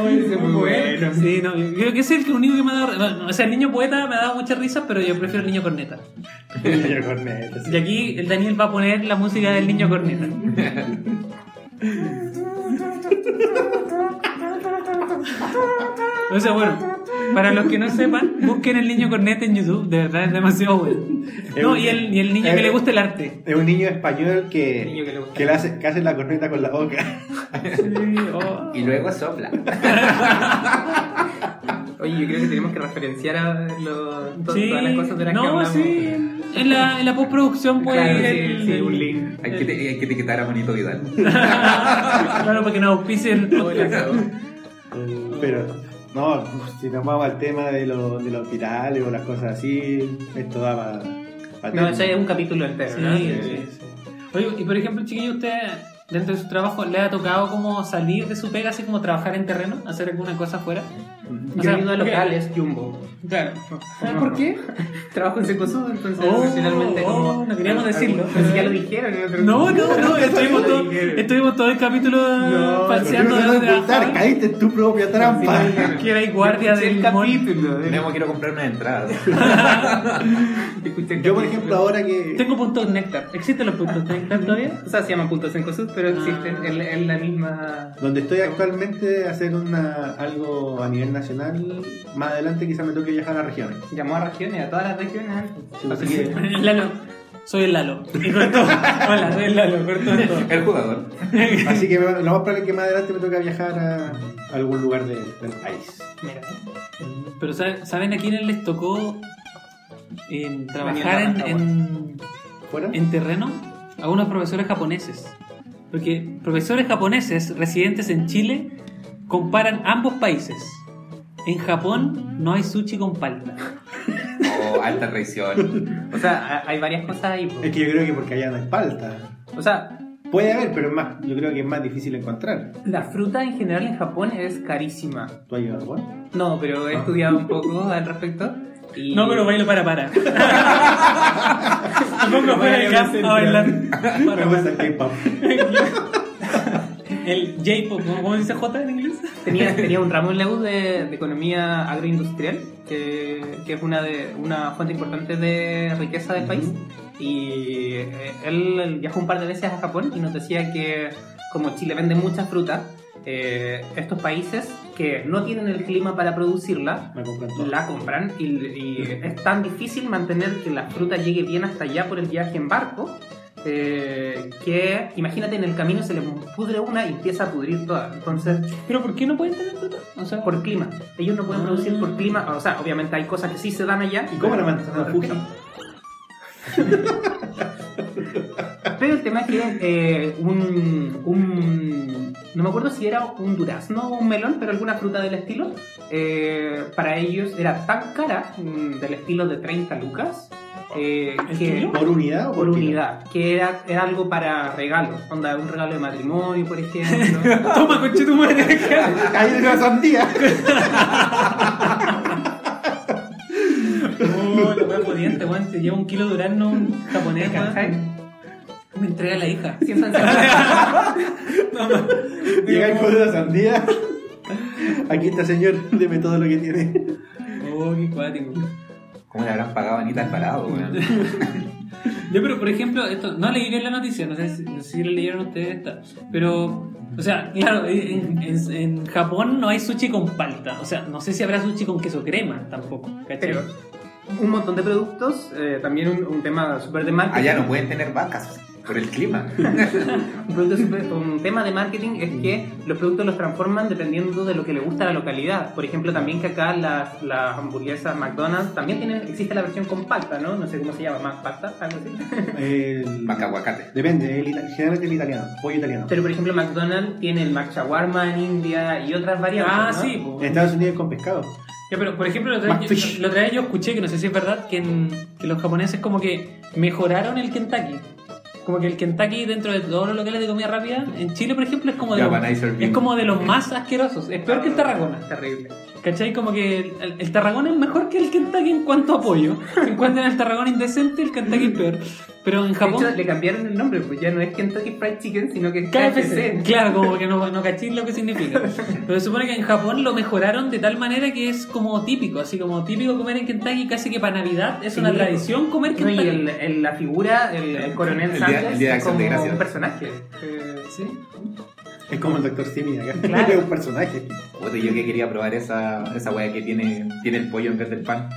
Ay, ese es muy bueno. Sí, no, yo creo que ese es el único que me ha dado. bueno, o sea, el niño poeta me ha dado mucha risa, pero yo prefiero el niño corneta. El niño corneta, sí. Y aquí el Daniel va a poner la música del niño corneta. O sea, bueno, para los que no sepan, busquen el niño corneta en YouTube, de verdad es demasiado bueno. No, y el, y el niño que le gusta el arte. Es un niño español que, Niño que le gusta. que, le hace, que hace la corneta con la boca. Sí, oh. Y luego sopla. Oye, yo creo que tenemos que referenciar a lo- to- Sí, todas las cosas de las que no, hablamos. sí. En la, en la postproducción puede Claro, ir sí, el, sí, el- un link. Hay que, te- hay que etiquetar a Monito Vidal. claro, para que nos auspicie el podcast. Pero, no, si nos vamos al tema de, los de los hospitales o las cosas así, esto da para. No, ese es un capítulo entero, Sí, ¿no? sí, sí. Oye, y por ejemplo, chiquillo, ¿usted dentro de su trabajo le ha tocado como salir de su pega, así como trabajar en terreno, hacer alguna cosa afuera? O sea, he ido a ok. locales Jumbo. Claro. ¿Por qué? Trabajo en Secosud, entonces Oh, profesionalmente oh, como... no queríamos decirlo. Pero ya lo dijeron. en otro- No, no, no, estuvimos, Lo todo, estuvimos todo el capítulo No, falseando de ocultar, trabajaba. caíste en tu propia trampa. Que era guardia del capítulo. Tenemos quiero comprar una entrada. Yo, por ejemplo, ahora que. Tengo puntos néctar. ¿Existen los puntos néctar todavía? O sea, se llama puntos en Cosud, pero existen Ah. en, en la misma... Donde estoy actualmente, hacer una, algo a nivel nacional, más adelante quizás me toque viajar a regiones. Llamó a regiones, a todas las regiones. Así que, Lalo. Soy el Lalo. Y cortó. Hola, soy el Lalo. Cortó todo. El jugador. así que lo más probable es que más adelante me toque viajar a algún lugar de- del país. Mira, Pero ¿saben, ¿saben a quiénes les tocó eh, trabajar en, Daniel en, ¿Fuera? en terreno? A unos profesores japoneses. Porque profesores japoneses residentes en Chile comparan ambos países. En Japón no hay sushi con palta. Oh, alta traición. O sea, ha- hay varias cosas ahí. Es que yo creo que porque allá no hay palta. O sea, Puede haber, pero es más, yo creo que es más difícil encontrar. la fruta en general en Japón es carísima. ¿Tú has ido a Japón? No, pero he Ah. estudiado un poco al respecto. Y... No, pero bailo para para. Me pongo fuera del camp a bailar. Me gusta el K-pop. El J-pop, ¿cómo cómo dice J en inglés? Tenía, tenía un ramo en la U de, de economía agroindustrial, que, que es una, de, una fuente importante de riqueza del país. Y eh, él viajó un par de veces a Japón y nos decía que como Chile vende mucha fruta, eh, estos países que no tienen el clima para producirla, la compran y, y es tan difícil mantener que la fruta llegue bien hasta allá por el viaje en barco eh, que imagínate en el camino se le pudre una y empieza a pudrir toda. Entonces, ¿Pero por qué no pueden tener fruta? O sea, por clima. Ellos no pueden Ah. producir por clima. O sea, obviamente hay cosas que sí se dan allá. ¿Y cómo la no. Pero el tema es que eh, un, un- No me acuerdo si era un durazno o un melón, pero alguna fruta del estilo. eh, para ellos era tan cara, mm, del estilo de 30 lucas, eh, ¿El que. kilo? ¿Por unidad o Por por kilo? unidad, que era, era algo para regalo, onda un regalo de matrimonio, por ejemplo. Toma, conche tu madre. Ahí de una sandía. Oh, la wea pudiente, weón. Se lleva un kilo de durazno un japonés, ¿Cachai? Me entrega a la hija. Siempre Toma. Llega con una sandía. Aquí está, señor. Deme todo lo que tiene. Oh, qué cuático. ¿Cómo le habrán pagado a Anita Alvarado, weón? Yo, pero por ejemplo, esto no leí bien la noticia, no sé si, no sé si la leyeron ustedes esta, pero, o sea, claro, en, en- en Japón no hay sushi con palta, o sea, no sé si habrá sushi con queso crema tampoco, ¿cachai? Pero, un montón de productos, eh, también un, un tema súper de marketing. Allá no pueden tener vacas por el clima. un, producto un tema de marketing es que los productos los transforman dependiendo de lo que le gusta a la localidad. Por ejemplo, también que acá las, las hamburguesas McDonald's también tienen, existe la versión compacta, ¿no? No sé cómo se llama, Macpacta, algo así. El- Macahuacate. Depende, el generalmente el italiano, pollo italiano. Pero por ejemplo, McDonald's tiene el Mac Shawarma en India y otras variantes. Ah, ¿no? sí. En Estados Unidos con pescado. Ya, pero por ejemplo, la otra vez yo escuché, que no sé si es verdad, que, en- que los japoneses como que mejoraron el Kentucky. Como que el Kentucky dentro de todos los locales de comida rápida, en Chile por ejemplo, es como de, los, es como de los más asquerosos. Es peor que el Tarragona. Terrible. ¿Cachai? Como que el, el- el Tarragona es mejor que el Kentucky en cuanto a apoyo. Se encuentran el Tarragona indecente, el Kentucky es peor. Pero en De Japón... hecho, le cambiaron el nombre, pues ya no es Kentucky Fried Chicken, sino que es KFC, KFC. claro, como que no, no caché lo que significa. Pero se supone que en Japón lo mejoraron de tal manera que es como típico, así como típico comer en Kentucky, casi que para Navidad es una Sí. tradición comer No, y Kentucky. el, el- la figura, el, el coronel El día- el día de es Acción como de Gracias. un personaje. Eh, Sí. Es como el Dr. Simi acá. Claro. es un personaje. Puta, yo que quería probar esa, esa weá que tiene, tiene el pollo en vez del pan.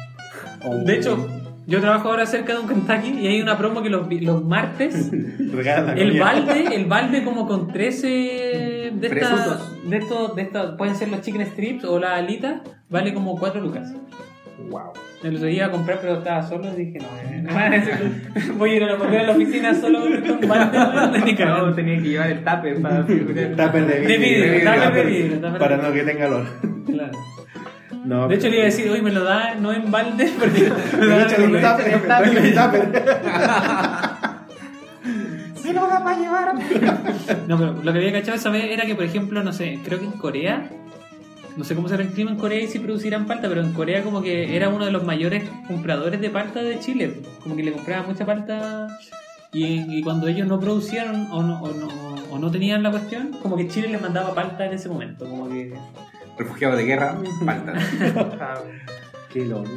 De hecho, yo trabajo ahora cerca de un Kentucky y hay una promo que los, los martes el balde, el balde como con 13 de estas, de estos, de estos, pueden ser los chicken strips o la alita, vale como 4 lucas. Wow. Me los iba a comprar pero estaba solo y dije no, eh, voy a ir a la, a la oficina solo con un balde no, cagando. tenía que llevar el tupper para. Tupper de De vidrio. vidrio, tupper de vidrio, Para no que tenga olor. Claro. No, De hecho le iba a decir, hoy me lo da no en balde porque me Me da tupper, tupper. ¿Sí lo da para llevar? No, pero lo que había cachado esa vez era que, por ejemplo, no sé, creo que en Corea, no sé cómo será el clima en Corea y si producirán palta, pero en Corea como que era uno de los mayores compradores de palta de Chile. Como que le compraban mucha palta y, y cuando ellos no producían o no, o, no, o no tenían la cuestión, como que Chile les mandaba palta en ese momento. Como que... Refugiado de guerra, falta. Ah, Qué loco.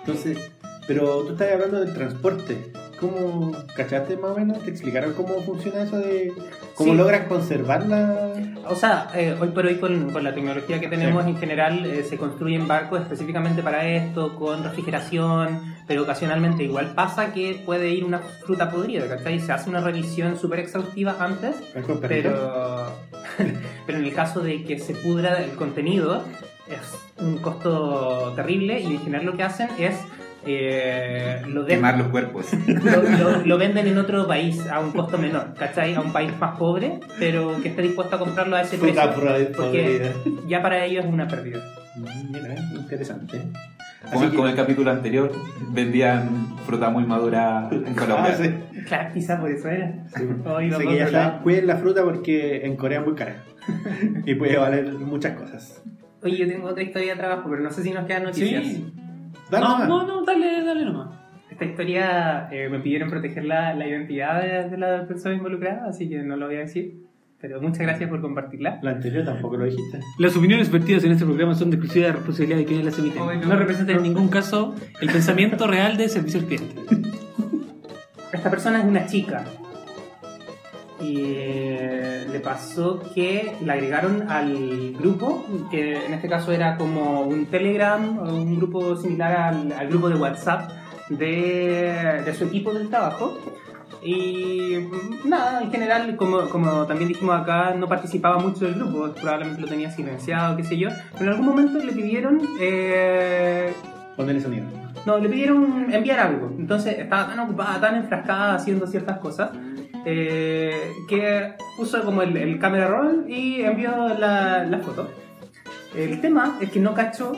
Entonces, pero tú estás hablando del transporte. ¿Cómo cachaste más o menos? ¿Te explicaron cómo funciona eso de cómo Sí. logran conservar la... O sea, eh, hoy por hoy con, con la tecnología que tenemos en general eh, se construyen barcos específicamente para esto, con refrigeración, pero ocasionalmente igual pasa que puede ir una fruta podrida, ¿cachai? Se hace una revisión súper exhaustiva antes, pero, pero en el caso de que se pudra el contenido es un costo terrible y en general lo que hacen es eh, lo Quemar los cuerpos. lo, lo- lo venden en otro país a un costo menor, ¿cachai? A un país más pobre, pero que esté dispuesto a comprarlo a ese precio. Porque ya para ellos es una pérdida. Mira, interesante. Como, Así que- como el capítulo anterior, vendían fruta muy madura en Colombia. Ah, sí. Claro, quizá por eso era. Sí. Hoy Así que ya saben, cuiden la fruta porque en Corea es muy cara. y puede valer muchas cosas. Oye, yo tengo otra historia de trabajo, pero no sé si nos quedan noticias. Sí. Dale no, nomás. no, no, dale, dale nomás. Esta historia eh, me pidieron proteger la, la identidad de, de la persona involucrada, así que no lo voy a decir. Pero muchas gracias por compartirla. La anterior tampoco lo dijiste. Las opiniones vertidas en este programa son de exclusiva responsabilidad de quienes las emiten. Ay, no. no representan en ningún caso el pensamiento real de servicio al cliente. Esta persona es una chica. Y eh, le pasó que la agregaron al grupo, que en este caso era como un Telegram un grupo similar al, al grupo de WhatsApp de, de su equipo del trabajo. Y nada, en general, como, como también dijimos acá, no participaba mucho del grupo, probablemente lo tenía silenciado, qué sé yo. Pero en algún momento le pidieron eh, Ponle sonido. no, le pidieron enviar algo. Entonces estaba tan ocupada, tan enfrascada haciendo ciertas cosas, eh, que puso como el, el camera roll y envió la, la foto. El tema es que no cachó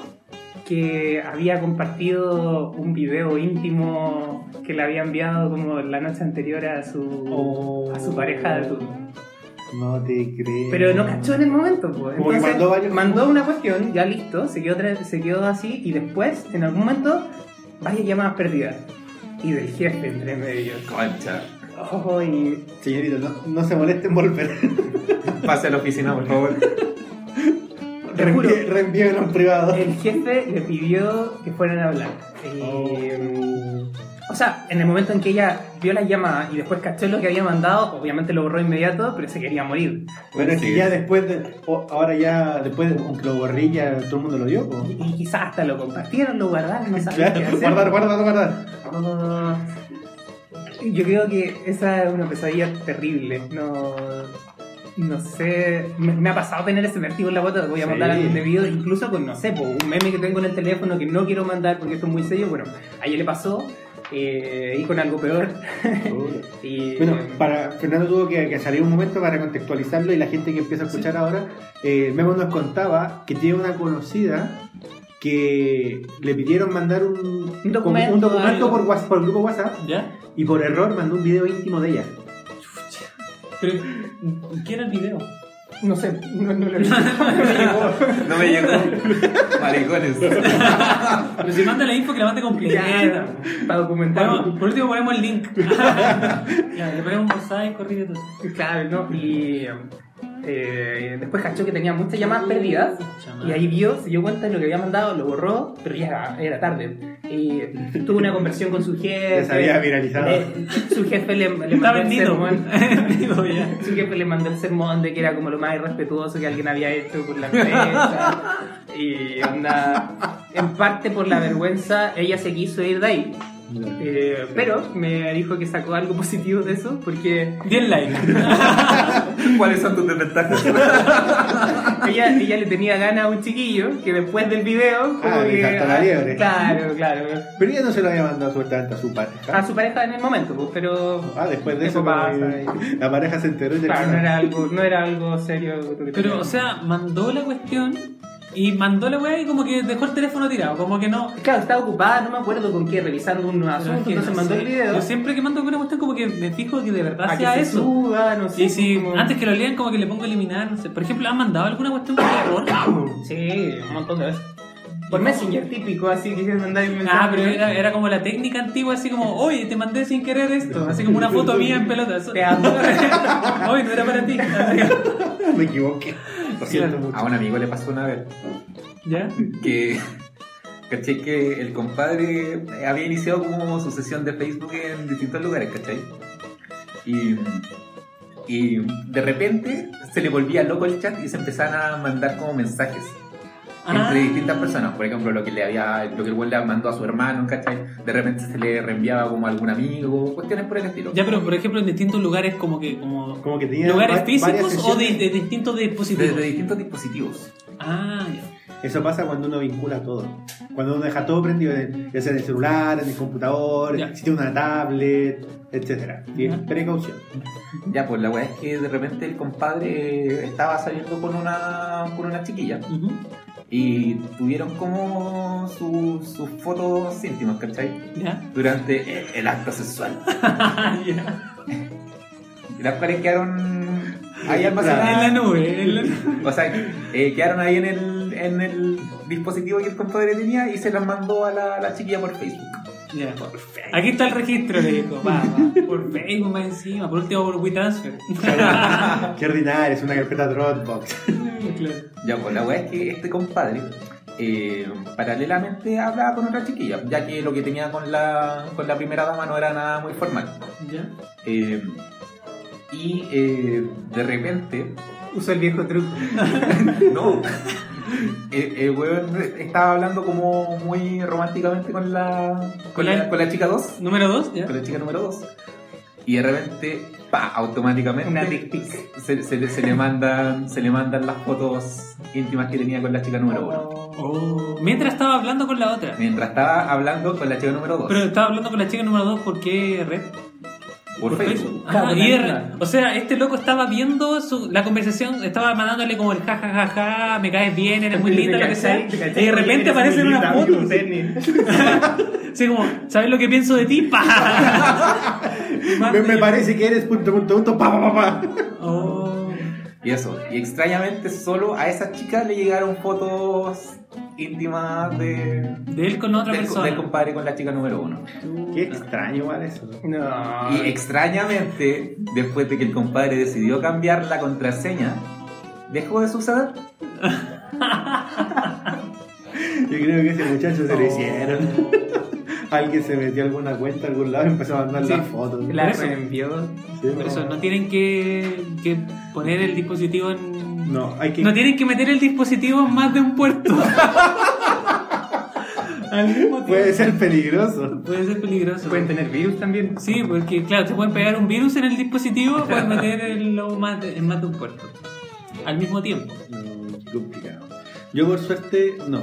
que había compartido un video íntimo que le había enviado como la noche anterior a su, Oh. a su pareja de turno. No te creo. Pero no cachó en el momento, pues. Entonces, mandó varios- mandó una cuestión, ya listo, se quedó, se quedó así y después, en algún momento, varias llamadas perdidas. Y del jefe entre medio. Concha. Oh, y Señorito, no, no se moleste en volver. Pase a la oficina, por favor. Te juro. Reenvíe- Reenvíenlo en privado. el jefe le pidió que fueran a hablar. Y, Oh. O sea, en el momento en que ella vio la llamada y después cachó lo que había mandado, obviamente lo borró inmediato, pero se quería morir. Bueno, es que Sí. ya después de. o- ahora ya, después, de- aunque lo borrí, ya todo el mundo lo vio. po. Y, y quizás hasta lo compartieron, lo guardaron, no sabían Claro, qué hacer. guardar, guardar, guardar. Ah, yo creo que esa es una pesadilla terrible. No, no sé. Me, me ha pasado tener ese vértigo en la bota. Voy a Sí. mandar algún debido, incluso con, no sé, po, un meme que tengo en el teléfono que no quiero mandar porque esto es muy serio. Bueno, a ella le pasó. eh, y con algo peor. y, Bueno, para, Fernando tuvo que, que salir un momento para contextualizarlo y la gente que empieza a escuchar ahora, eh, Memo nos contaba que tiene una conocida que le pidieron mandar un, Un documento, un documento algo. por, WhatsApp, por el grupo WhatsApp ¿Ya? Y por error mandó un video íntimo de ella. Pero, ¿qué era el video? No sé, no, no, lo- no me llegó. No me llegó. Maricones. Pero si manda la info que la mande completa. Para documentar. Por último ponemos el link. ya, le ponemos un mosaico, corrido todo. Claro, ¿no? Y eh, después cachó que tenía muchas llamadas perdidas. Y ahí vio, se dio cuenta de lo que había mandado, lo borró, pero ya era, era tarde. Y tuvo una conversión con su jefe. Ya se había viralizado. Le- su jefe le, le mandó el sermón. Su jefe le mandó el sermón de que era como lo más irrespetuoso que alguien había hecho por la empresa. y onda, en parte por la vergüenza, ella se quiso ir de ahí. Eh, pero me dijo que sacó algo positivo de eso porque 10 likes. ¿Cuáles son tus desventajas? ella, ella le tenía ganas a un chiquillo que después del video como Ah, que- la liebre. claro claro Pero ella no se lo había mandado sueltamente a su pareja. a su pareja en el momento pues, pero Ah, después de Eso pasa, la pareja se enteró y claro no era algo no era algo serio. Pero, o sea, mandó la cuestión y mandó la weá y como que dejó el teléfono tirado. Como que no. claro estaba ocupada no me acuerdo con qué revisando un asunto que entonces mandó el video Yo siempre que mando alguna cuestión, como que me fijo que de verdad que sea se eso. suba no sé Y si como- antes que lo lean, como que le pongo eliminar, no sé. Por ejemplo, ¿han mandado alguna cuestión con error? sí un montón de veces por Messenger típico así que mandar un mensaje Ah, pero era, era como la técnica antigua, así como, oye, te mandé sin querer esto. Así como una foto mía en pelota. Eso- Te amo. Oye, no era para ti. Me equivoqué. Lo siento Claro. mucho. A un amigo le pasó una vez ¿Ya? que. ¿Cachai? Que el compadre había iniciado como su sesión de Facebook en distintos lugares, ¿cachai? Y, y de repente se le volvía loco el chat y se empezaban a mandar como mensajes Ah. entre distintas personas. Por ejemplo, lo que le había, lo que el güey le mandó a su hermano, ¿cachai? De repente se le reenviaba como a algún amigo, cuestiones por el estilo. Ya, pero por ejemplo, en distintos lugares, como que. Como, Como que tenía ¿Lugares físicos o de, de distintos dispositivos? Desde distintos dispositivos. Ah, ya. Eso pasa cuando uno vincula todo. Cuando uno deja todo prendido, en- ya sea en el celular, en el computador, Ya. si tiene una tablet, etcétera. Y Ya. Precaución. Ya, pues la weá es que de repente el compadre estaba saliendo con una, con una chiquilla. Y tuvieron como su- sus fotos íntimas, ¿cachai? Ya. Durante el, el acto sexual. ya. Las cuales quedaron ahí En la almacenadas. nube. En la nube. O sea, eh, quedaron ahí en el, en el dispositivo que el compadre tenía y se las mandó a la, a la chiquilla por Facebook. Ya. Aquí está el registro, le dijo. Va, va. Por Facebook más encima. Por último, por WeTransfer. Qué ordinario, es una carpeta Dropbox. claro. Ya, pues la weá es que este compadre eh, paralelamente hablaba con otra chiquilla, ya que lo que tenía con la, con la primera dama no era nada muy formal. Ya. Eh, y eh, de repente, usó el viejo truco no, el, el weón estaba hablando como muy románticamente con la, con la, con la chica 2, Número 2, ya. con la chica número 2. Y de repente, pa, automáticamente una pic se, se le- se le mandan, se le mandan las fotos íntimas que tenía con la chica número 1. Oh. Mientras estaba hablando con la otra. Mientras estaba hablando con la chica número 2. Pero estaba hablando con la chica número 2, ¿por qué red? Por Facebook. Ah, Claro, y er- misma. o sea, este loco estaba viendo su, la conversación, estaba mandándole como el ja ja ja ja, me caes bien, eres muy linda, lo que sea. Y de repente aparece en una foto. Así como, ¿sabes lo que pienso de ti? Pa. Me, me parece que eres punto, punto, punto, pa, pa, pa, pa. Oh. Y eso. Y extrañamente solo a esa chica le llegaron fotos íntimas de, De él con otra del, persona. del compadre con la chica número 1. Qué extraño igual eso. no Y extrañamente, después de que el compadre decidió cambiar la contraseña, dejó de suceder. Yo creo que ese muchacho se lo Oh. hicieron. Alguien se metió a alguna cuenta a algún lado y empezó a mandar Sí. las fotos. La Por eso. reenvió. Sí, Por eso no tienen que, que poner el dispositivo en. No, hay que. No tienen que meter el dispositivo en más de un puerto. Al mismo tiempo. Puede ser peligroso. Puede ser peligroso. Pueden tener virus también. Sí, porque claro, te pueden pegar un virus en el dispositivo, pueden meter en, lo más de, en más de un puerto. Al mismo tiempo. Mm, complicado. Yo por suerte no.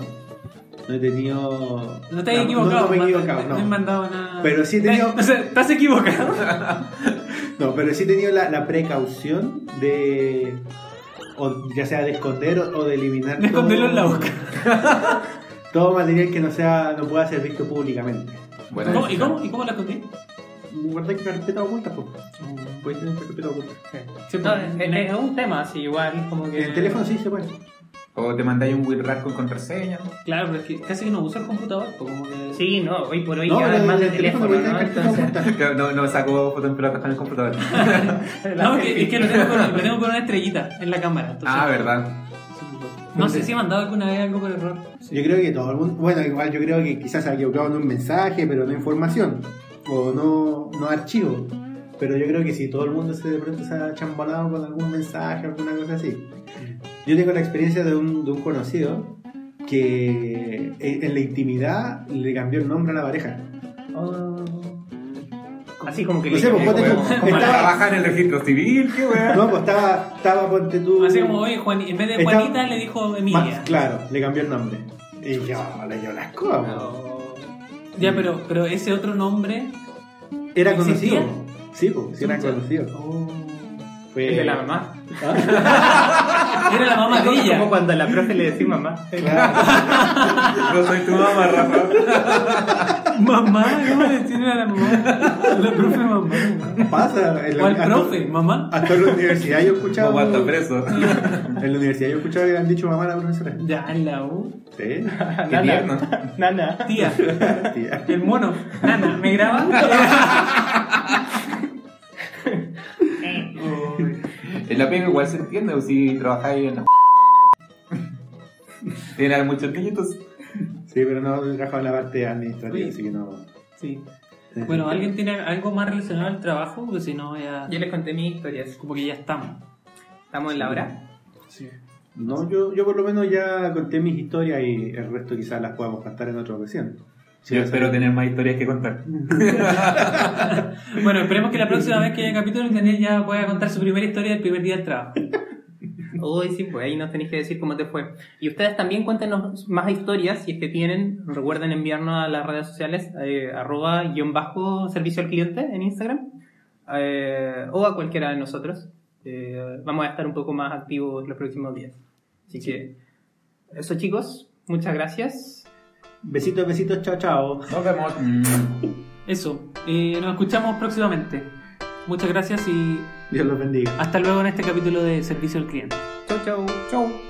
No he tenido. No te has no, equivocado. No, no me he equivocado, no he no. mandado nada. Pero sí he tenido- O sea, ¿Estás equivocado? No, pero sí he tenido la, la precaución de. O ya sea de esconder o, o de eliminar. De esconderlo en la boca. Todo material que no sea no pueda ser visto públicamente. Bueno, ¿Cómo- ¿Y cómo, ¿Y cómo la escondí? Guardar carpeta oculta, pues. Puedes tener carpeta oculta. Sí, No, pues, es, es un tema, así igual como que... En el teléfono sí se puede. O te mandáis un WinRAR con contraseña. Claro, pero es que casi que no uso el computador. pues, como que... Sí, no, hoy por hoy No, ya pero es más de en el teléfono ¿no? Entonces, No, no saco fotos en pelotas con el computador. No, es que lo tengo, con, lo tengo con una estrellita en la cámara. entonces- ah, verdad. No sé si he mandado alguna vez algo por error. Yo creo que todo el mundo. Bueno, igual yo creo que quizás se ha equivocado en un mensaje, pero no información. O no, no archivo. Pero yo creo que si todo el mundo se de pronto se ha chambalado con algún mensaje, alguna cosa así. Yo tengo la experiencia de un, de un conocido que en, en la intimidad le cambió el nombre a la pareja. oh, así como que... No sé, pues, ponte tú. Como Estaba- trabajar en el registro civil, qué weá. No, pues estaba, estaba ponte tú. Así como, oye, Juan, en vez de Estaba- Juanita le dijo Emilia. Claro, le cambió el nombre. Y yo le dio las cosas. Oh, Ya, pero, pero ese otro nombre. Era conocido. Sí, pues, sí era conocido. Oh. Fue... Es de la mamá. Era la mamá de Como- cuando a la profe le decís mamá. No soy tu mamá, Rafa. Mamá, ¿cómo decirle a la mamá? La profe mamá. Pasa. En al hasta- profe, mamá. Hasta en la universidad yo he escuchado. Mamá está preso. En la universidad yo he escuchado que le han dicho mamá a la profesora. Ya, en la U. Sí. Qué tierno. Nana. Tía, Tía. el mono. Nana, ¿me graban? En la pega igual se entiende, o si trabajáis en la. Tienen muchos niñitos. Sí, pero no he trabajado en la parte administrativa, Oye. así que no. Sí. Bueno, ¿alguien tiene algo más relacionado al trabajo? Porque si no, ya. Yo les conté mis historias. Como que ya estamos. ¿Estamos en la hora? Sí. No, yo, yo por lo menos ya conté mis historias y el resto quizás las podamos contar en otra ocasión. Yo espero tener más historias que contar. Bueno, esperemos que la próxima vez que haya capítulo Daniel ya pueda contar su primera historia del primer día del trabajo. Uy, sí, pues ahí nos tenéis que decir cómo te fue. Y ustedes también cuéntenos más historias, si es que tienen. Recuerden enviarnos a las redes sociales, eh, arroba guion bajo servicio al cliente en Instagram, eh, o a cualquiera de nosotros. Eh, vamos a estar un poco más activos los próximos días. Así que, eso chicos, muchas gracias. Besitos, besitos, chao, chao. Nos vemos. Mm. Eso. Eh, nos escuchamos próximamente. Muchas gracias y Dios los bendiga. hasta luego en este capítulo de Servicio al Cliente. Chau, chau. Chau.